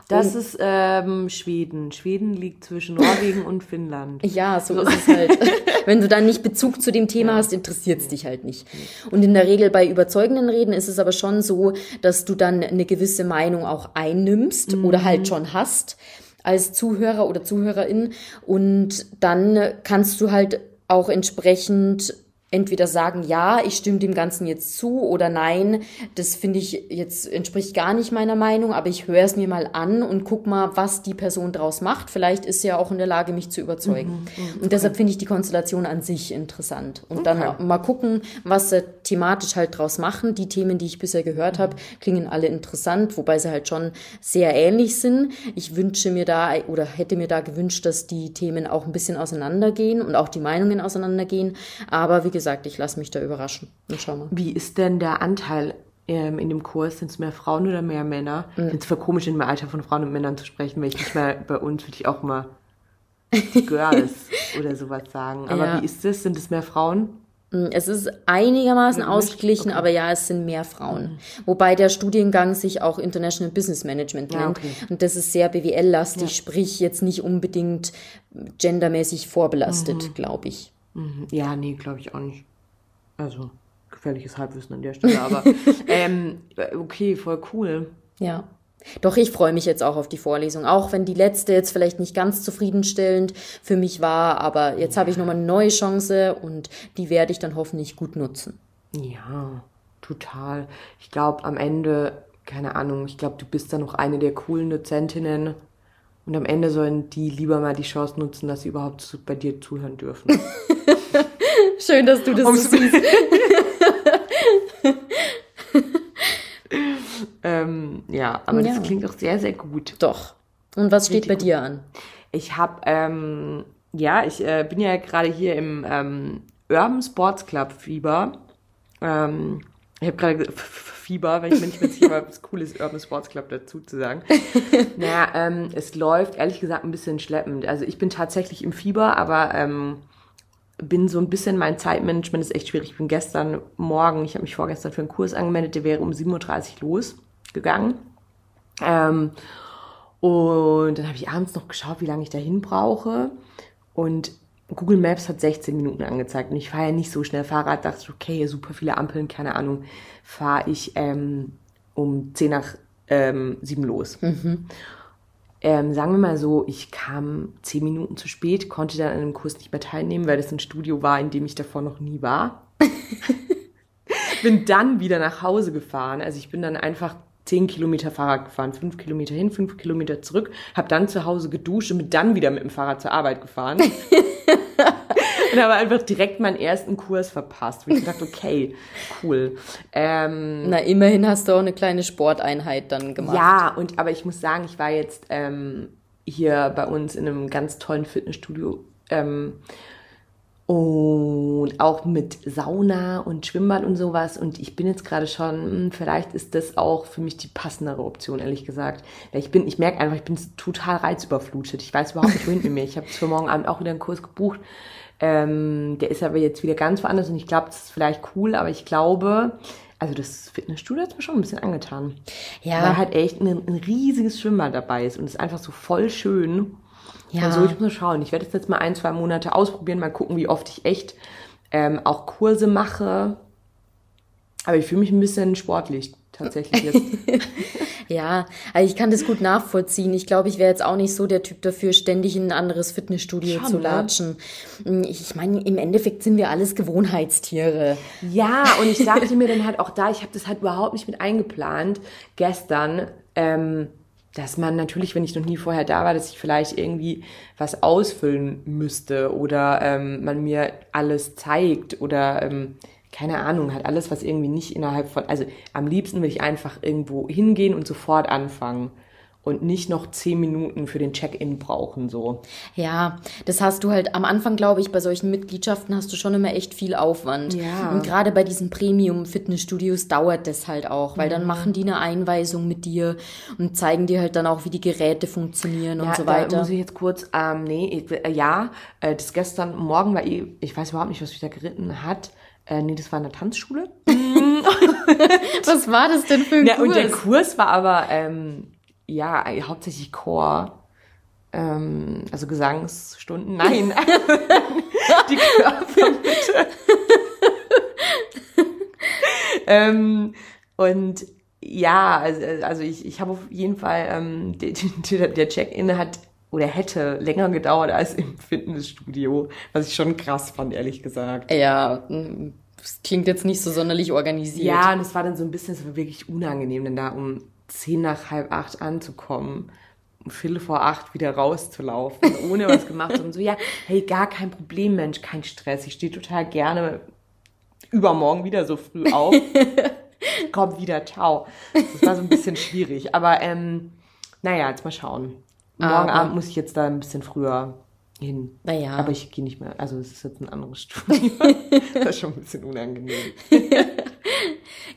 Das ist ähm, Schweden. Schweden liegt zwischen Norwegen und Finnland. *laughs* Ja, so ist es halt. *laughs* Wenn du dann nicht Bezug zu dem Thema hast, interessiert es dich halt nicht. Und in der Regel bei überzeugenden Reden ist es aber schon so, dass du dann eine gewisse Meinung auch einnimmst oder halt schon hast als Zuhörer oder Zuhörerin. Und dann kannst du halt auch entsprechend entweder sagen, ja, ich stimme dem Ganzen jetzt zu oder nein, das finde ich jetzt entspricht gar nicht meiner Meinung, aber ich höre es mir mal an und guck mal, was die Person draus macht. Vielleicht ist sie ja auch in der Lage, mich zu überzeugen. Und deshalb finde ich die Konstellation an sich interessant. Und dann Okay. mal gucken, was sie thematisch halt draus machen. Die Themen, die ich bisher gehört habe, klingen alle interessant, wobei sie halt schon sehr ähnlich sind. Ich wünsche mir da oder hätte mir da gewünscht, dass die Themen auch ein bisschen auseinandergehen und auch die Meinungen auseinandergehen. Aber wie gesagt, ich lasse mich da überraschen und schau mal. Wie ist denn der Anteil ähm, in dem Kurs? Sind es mehr Frauen oder mehr Männer? Ich finde es voll komisch, in dem Alter von Frauen und Männern zu sprechen, weil ich nicht mehr bei uns würde ich auch mal *laughs* Girls oder sowas sagen. Aber Ja. wie ist das? Sind es mehr Frauen? Es ist einigermaßen Gemischt? ausgeglichen, Okay. aber ja, es sind mehr Frauen. Wobei der Studiengang sich auch International Business Management Ja, nennt. okay. Und das ist sehr BWL-lastig, Ja. sprich jetzt nicht unbedingt gendermäßig vorbelastet, glaube ich. Mhm. Ja, nee, glaube ich auch nicht. Also, gefährliches Halbwissen an der Stelle, aber *laughs* ähm, okay, voll cool. Ja. Doch, ich freue mich jetzt auch auf die Vorlesung. Auch wenn die letzte jetzt vielleicht nicht ganz zufriedenstellend für mich war, aber jetzt habe ich nochmal eine neue Chance und die werde ich dann hoffentlich gut nutzen. Ja, total. Ich glaube, am Ende, keine Ahnung, ich glaube, du bist dann noch eine der coolen Dozentinnen. Und am Ende sollen die lieber mal die Chance nutzen, dass sie überhaupt zu, bei dir zuhören dürfen. *laughs* Schön, dass du das Um's- so siehst. *laughs* ähm, ja, aber Ja. das klingt auch sehr, sehr gut. Doch. Und was steht Richtig bei gut. dir an? Ich habe, ähm, ja, ich äh, bin ja gerade hier im ähm, Urban Sports Club Fieber. Ähm, ich habe gerade Fieber, weil ich mir nicht mehr sicher war, was cool ist, Urban Sports Club dazu zu sagen. *laughs* naja, ähm, es läuft ehrlich gesagt ein bisschen schleppend. Also ich bin tatsächlich im Fieber, aber ähm, bin so ein bisschen, mein Zeitmanagement ist echt schwierig. Ich bin gestern Morgen, ich habe mich vorgestern für einen Kurs angemeldet, der wäre um 7.30 Uhr losgegangen. Ähm, und dann habe ich abends noch geschaut, wie lange ich dahin brauche. Und Google Maps hat 16 Minuten angezeigt. Und ich fahre ja nicht so schnell Fahrrad. Dachte ich, okay, super viele Ampeln, keine Ahnung. Fahre ich ähm, um 10 nach ähm, 7 los. Mhm. Ähm, sagen wir mal so, ich kam 10 Minuten zu spät, konnte dann an einem Kurs nicht mehr teilnehmen, weil das ein Studio war, in dem ich davor noch nie war. *laughs* bin dann wieder nach Hause gefahren. Also ich bin dann einfach 10 Kilometer Fahrrad gefahren, 5 Kilometer hin, 5 Kilometer zurück, habe dann zu Hause geduscht und bin dann wieder mit dem Fahrrad zur Arbeit gefahren. *laughs* *laughs* und habe einfach direkt meinen ersten Kurs verpasst. Und ich dachte, okay, cool. Ähm, Na, immerhin hast du auch eine kleine Sporteinheit dann gemacht. Ja, und aber ich muss sagen, ich war jetzt ähm, hier bei uns in einem ganz tollen Fitnessstudio. Ähm, und auch mit Sauna und Schwimmbad und sowas. Und ich bin jetzt gerade schon, hm, vielleicht ist das auch für mich die passendere Option, ehrlich gesagt. Weil ich bin, ich merke einfach, ich bin total reizüberflutet. Ich weiß überhaupt nicht, wohin mit mir. Ich habe für morgen Abend auch wieder einen Kurs gebucht. Ähm, der ist aber jetzt wieder ganz woanders und ich glaube, das ist vielleicht cool, aber ich glaube, also das Fitnessstudio hat mir schon ein bisschen angetan. Ja. Weil halt echt ein, ein riesiges Schwimmbad dabei ist und es ist einfach so voll schön. Ja. Also ich muss schauen. Ich werde es jetzt mal ein, zwei Monate ausprobieren, mal gucken, wie oft ich echt ähm, auch Kurse mache. Aber ich fühle mich ein bisschen sportlich tatsächlich jetzt. *laughs* ja, also ich kann das gut nachvollziehen. Ich glaube, ich wäre jetzt auch nicht so der Typ dafür, ständig in ein anderes Fitnessstudio Schon, zu ne? latschen. Ne? Ich meine, im Endeffekt sind wir alles Gewohnheitstiere. Ja, und ich dachte mir dann halt auch da, ich habe das halt überhaupt nicht mit eingeplant. Gestern, ähm, dass man natürlich, wenn ich noch nie vorher da war, dass ich vielleicht irgendwie was ausfüllen müsste oder ähm, man mir alles zeigt oder ähm, keine Ahnung, halt alles, was irgendwie nicht innerhalb von, also am liebsten will ich einfach irgendwo hingehen und sofort anfangen und nicht noch zehn Minuten für den Check-in brauchen, so. Ja, das hast du halt am Anfang, glaube ich, bei solchen Mitgliedschaften hast du schon immer echt viel Aufwand. Ja. Und gerade bei diesen Premium-Fitnessstudios dauert das halt auch, weil mhm. dann machen die eine Einweisung mit dir und zeigen dir halt dann auch, wie die Geräte funktionieren ja, und so weiter. Da muss ich jetzt kurz, ähm, nee, äh, ja, äh, das gestern Morgen war eh, ich weiß überhaupt nicht, was mich da geritten hat. Äh, nee, das war eine Tanzschule. *laughs* *laughs* was war das denn für ein ja, Kurs? Und der Kurs war aber ähm, ja, hauptsächlich Chor. Ähm, also Gesangsstunden. Nein, *laughs* die Körpermitte. ähm, und ja, also, also ich, ich habe auf jeden Fall, ähm, der, der Check-in hat oder hätte länger gedauert als im Fitnessstudio, was ich schon krass fand, ehrlich gesagt. Ja, das klingt jetzt nicht so sonderlich organisiert. Ja, und es war dann so ein bisschen, war wirklich unangenehm, denn da um zehn nach halb acht anzukommen, um Viertel vor acht wieder rauszulaufen, *laughs* ohne was gemacht und so, ja, hey, gar kein Problem, Mensch, kein Stress. Ich stehe total gerne übermorgen wieder so früh auf. *laughs* Komm wieder, ciao. Das war so ein bisschen schwierig. Aber ähm, naja, jetzt mal schauen. Morgen Abend muss ich jetzt da ein bisschen früher hin. Naja. Aber ich gehe nicht mehr. Also es ist jetzt ein anderes Studio. *laughs* das ist schon ein bisschen unangenehm. *laughs*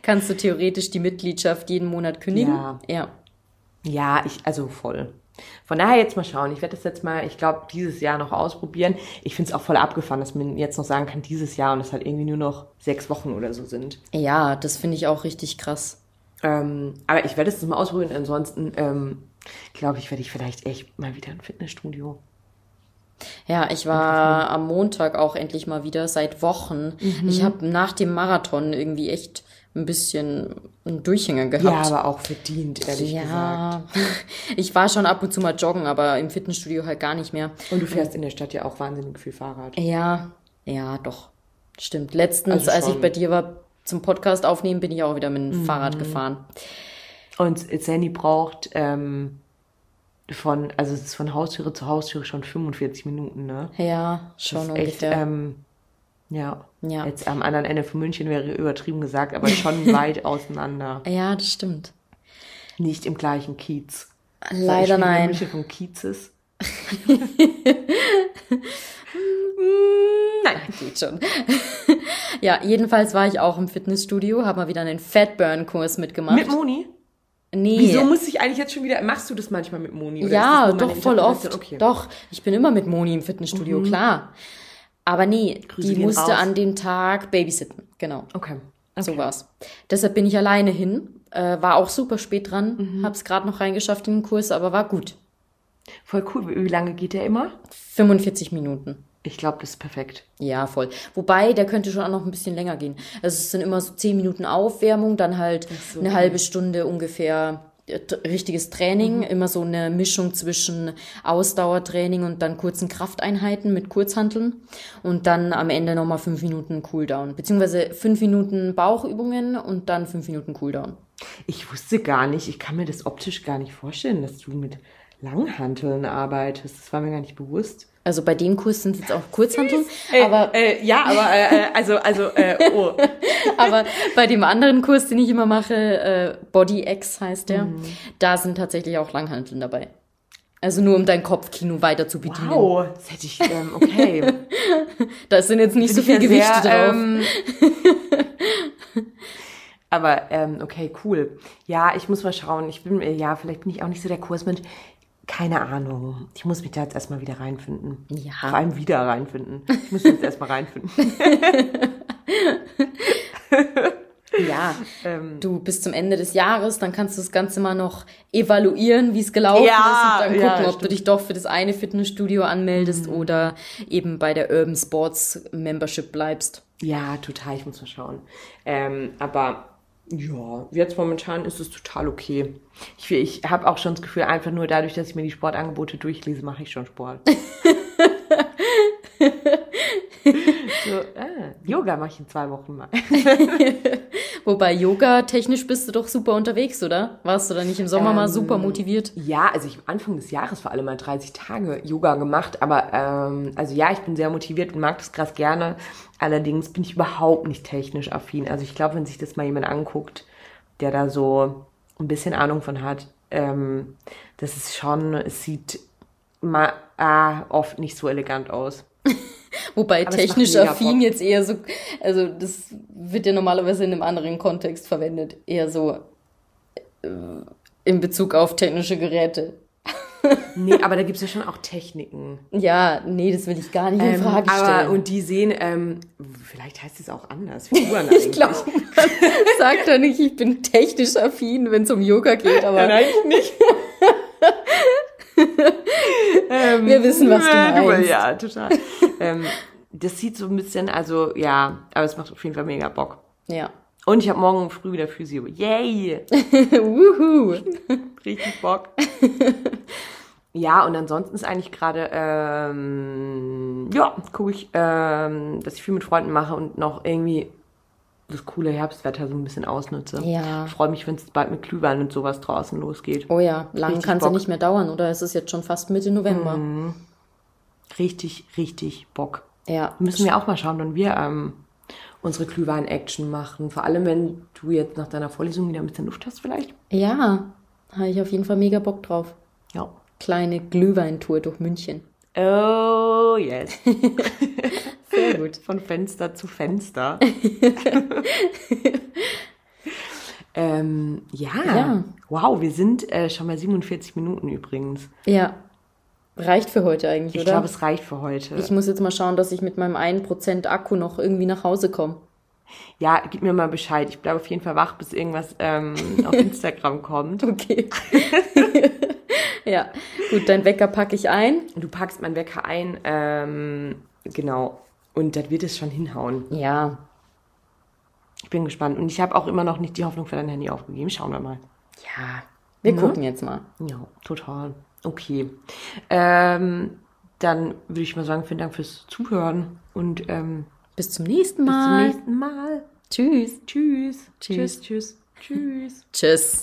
Kannst du theoretisch die Mitgliedschaft jeden Monat kündigen? Ja. Ja, ja ich, also voll. Von daher jetzt mal schauen. Ich werde das jetzt mal, ich glaube, dieses Jahr noch ausprobieren. Ich finde es auch voll abgefahren, dass man jetzt noch sagen kann, dieses Jahr und es halt irgendwie nur noch sechs Wochen oder so sind. Ja, das finde ich auch richtig krass. Ähm, aber ich werde es mal ausprobieren. Ansonsten ähm, glaube ich, werde ich vielleicht echt mal wieder ein Fitnessstudio. Ja, ich war am Montag auch endlich mal wieder seit Wochen. Mhm. Ich habe nach dem Marathon irgendwie echt ein bisschen einen Durchhänger gehabt. Ja, aber auch verdient, ehrlich ja. gesagt. *laughs* Ich war schon ab und zu mal joggen, aber im Fitnessstudio halt gar nicht mehr. Und du fährst in der Stadt ja auch wahnsinnig viel Fahrrad. Ja, ja, doch. Stimmt. Letztens, also als ich bei dir war zum Podcast aufnehmen, bin ich auch wieder mit dem mhm. Fahrrad gefahren. Und Sandy braucht ähm, von, also es ist von Haustüre zu Haustüre schon 45 Minuten, ne? Ja, schon. Echt, ähm, ja. ja. Jetzt am anderen Ende von München wäre übertrieben gesagt, aber schon *laughs* weit auseinander. Ja, das stimmt. Nicht im gleichen Kiez. Leider nein. München von Kiezes. *laughs* Nein. Geht schon. ja, jedenfalls war ich auch im Fitnessstudio, habe mal wieder einen Fatburn-Kurs mitgemacht. Mit Moni? Nee. Wieso muss ich eigentlich jetzt schon wieder, machst du das manchmal mit Moni? oder Ja, doch, voll oft. Okay. Doch, ich bin immer mit Moni im Fitnessstudio, klar. Aber nee, Grüße die musste raus. an dem Tag babysitten. Genau. Okay. So war's. Deshalb bin ich alleine hin. Äh, war auch super spät dran. Mhm. Hab's gerade noch reingeschafft in den Kurs, aber war gut. Voll cool. Wie wie lange geht der immer? 45 Minuten. Ich glaube, das ist perfekt. Ja, voll. Wobei, der könnte schon auch noch ein bisschen länger gehen. Also es sind immer so 10 Minuten Aufwärmung, dann halt so, eine halbe Stunde ungefähr äh, richtiges Training. Immer so eine Mischung zwischen Ausdauertraining und dann kurzen Krafteinheiten mit Kurzhanteln. Und dann am Ende nochmal 5 Minuten Cooldown. Beziehungsweise 5 Minuten Bauchübungen und dann 5 Minuten Cooldown. Ich wusste gar nicht, ich kann mir das optisch gar nicht vorstellen, dass du mit Langhanteln arbeitest. Das war mir gar nicht bewusst. Also bei dem Kurs sind es jetzt auch Kurzhanteln, *laughs* Äh, aber äh, ja, aber äh, äh, also also äh, oh. *laughs* Aber bei dem anderen Kurs, den ich immer mache, äh, Body X heißt der, Mhm. da sind tatsächlich auch Langhanteln dabei. Also nur um dein Kopfkino weiter zu bedienen. Wow, das hätte ich ähm, okay. *laughs* Da sind jetzt nicht so viel Gewichte sehr, drauf. ähm, aber ähm, okay, cool. Ja, ich muss mal schauen. Ich bin äh, ja, vielleicht bin ich auch nicht so der Kursmensch. Keine Ahnung. Ich muss mich da jetzt erstmal wieder reinfinden. Ja. Vor allem wieder reinfinden. Ich muss mich jetzt erstmal reinfinden. *laughs* ja, ähm, du bis zum Ende des Jahres, dann kannst du das Ganze mal noch evaluieren, wie es gelaufen Ja, ist und dann ja, gucken, ob du. Mhm. dich doch für das eine Fitnessstudio anmeldest oder eben bei der Urban Sports Membership bleibst. Ja, total, ich muss mal schauen. Ähm, aber ja, jetzt momentan ist es total okay. Ich, ich habe auch schon das Gefühl, einfach nur dadurch, dass ich mir die Sportangebote durchlese, mache ich schon Sport. *laughs* so, ah, Yoga mache ich in zwei Wochen mal. *laughs* Wobei Yoga technisch bist du doch super unterwegs, oder? Warst du da nicht im Sommer mal Ähm, super motiviert? Ja, also ich habe Anfang des Jahres vor allem mal 30 Tage Yoga gemacht, aber ähm, also ja, ich bin sehr motiviert und mag das krass gerne. Allerdings bin ich überhaupt nicht technisch affin. Also ich glaube, wenn sich das mal jemand anguckt, der da so ein bisschen Ahnung von hat, ähm, das ist schon, es sieht mal ah, oft nicht so elegant aus. *laughs* Wobei Aber technisch affin jetzt eher so, also das wird ja normalerweise in einem anderen Kontext verwendet, eher so äh, in Bezug auf technische Geräte. Nee, aber da gibt's ja schon auch Techniken. Ja, nee, das will ich gar nicht in Ähm, Frage stellen. aber, und die sehen, ähm, vielleicht heißt es auch anders. *laughs* Figuren ich glaube, *laughs* sag doch nicht, ich bin technisch affin, wenn es um Yoga geht, aber Nein, nicht. *laughs* wir wissen, was du meinst. Ja, total. ähm, das sieht so ein bisschen, also ja, aber es macht auf jeden Fall mega Bock. Ja. Und ich habe morgen früh wieder Physio. Yay! Wuhu. Richtig Bock. Ja, und ansonsten ist eigentlich gerade, ähm, ja, gucke ich, ähm, dass ich viel mit Freunden mache und noch irgendwie das coole Herbstwetter so ein bisschen ausnutze. Ja. Ich freue mich, wenn es bald mit Glühwein und sowas draußen losgeht. Oh ja, lang kann es ja nicht mehr dauern, oder? Es ist jetzt schon fast Mitte November. Richtig, richtig Bock. Ja. Müssen wir auch mal schauen, wann wir ähm, unsere Glühwein-Action machen. Vor allem, wenn du jetzt nach deiner Vorlesung wieder ein bisschen Luft hast vielleicht. Ja, habe ich auf jeden Fall mega Bock drauf. Ja. Kleine Glühweintour durch München. Oh, yes. *laughs* Sehr gut. *laughs* Von Fenster zu Fenster. *laughs* ähm, ja. Ja. Wow, wir sind äh, schon bei 47 Minuten übrigens. Ja. Reicht für heute eigentlich, Ich oder? glaube, es reicht für heute. ich muss jetzt mal schauen, dass ich mit meinem 1% Akku noch irgendwie nach Hause komme. ja, gib mir mal Bescheid. Ich bleibe auf jeden Fall wach, bis irgendwas ähm, auf Instagram kommt. Okay. *laughs* ja, gut, dein Wecker packe ich ein. Du packst meinen Wecker ein. Ähm, genau. Und das wird es schon hinhauen. Ja, Ich bin gespannt. Und ich habe auch immer noch nicht die Hoffnung für dein Handy aufgegeben. Schauen wir mal. ja. Wir gucken jetzt mal. Ja, total. Okay. Ähm, dann würde ich mal sagen, vielen Dank fürs Zuhören und ähm, Bis zum nächsten bis zum Mal. nächsten Mal. Tschüss. Tschüss. Tschüss. Tschüss. Tschüss. *laughs* Tschüss. Tschüss.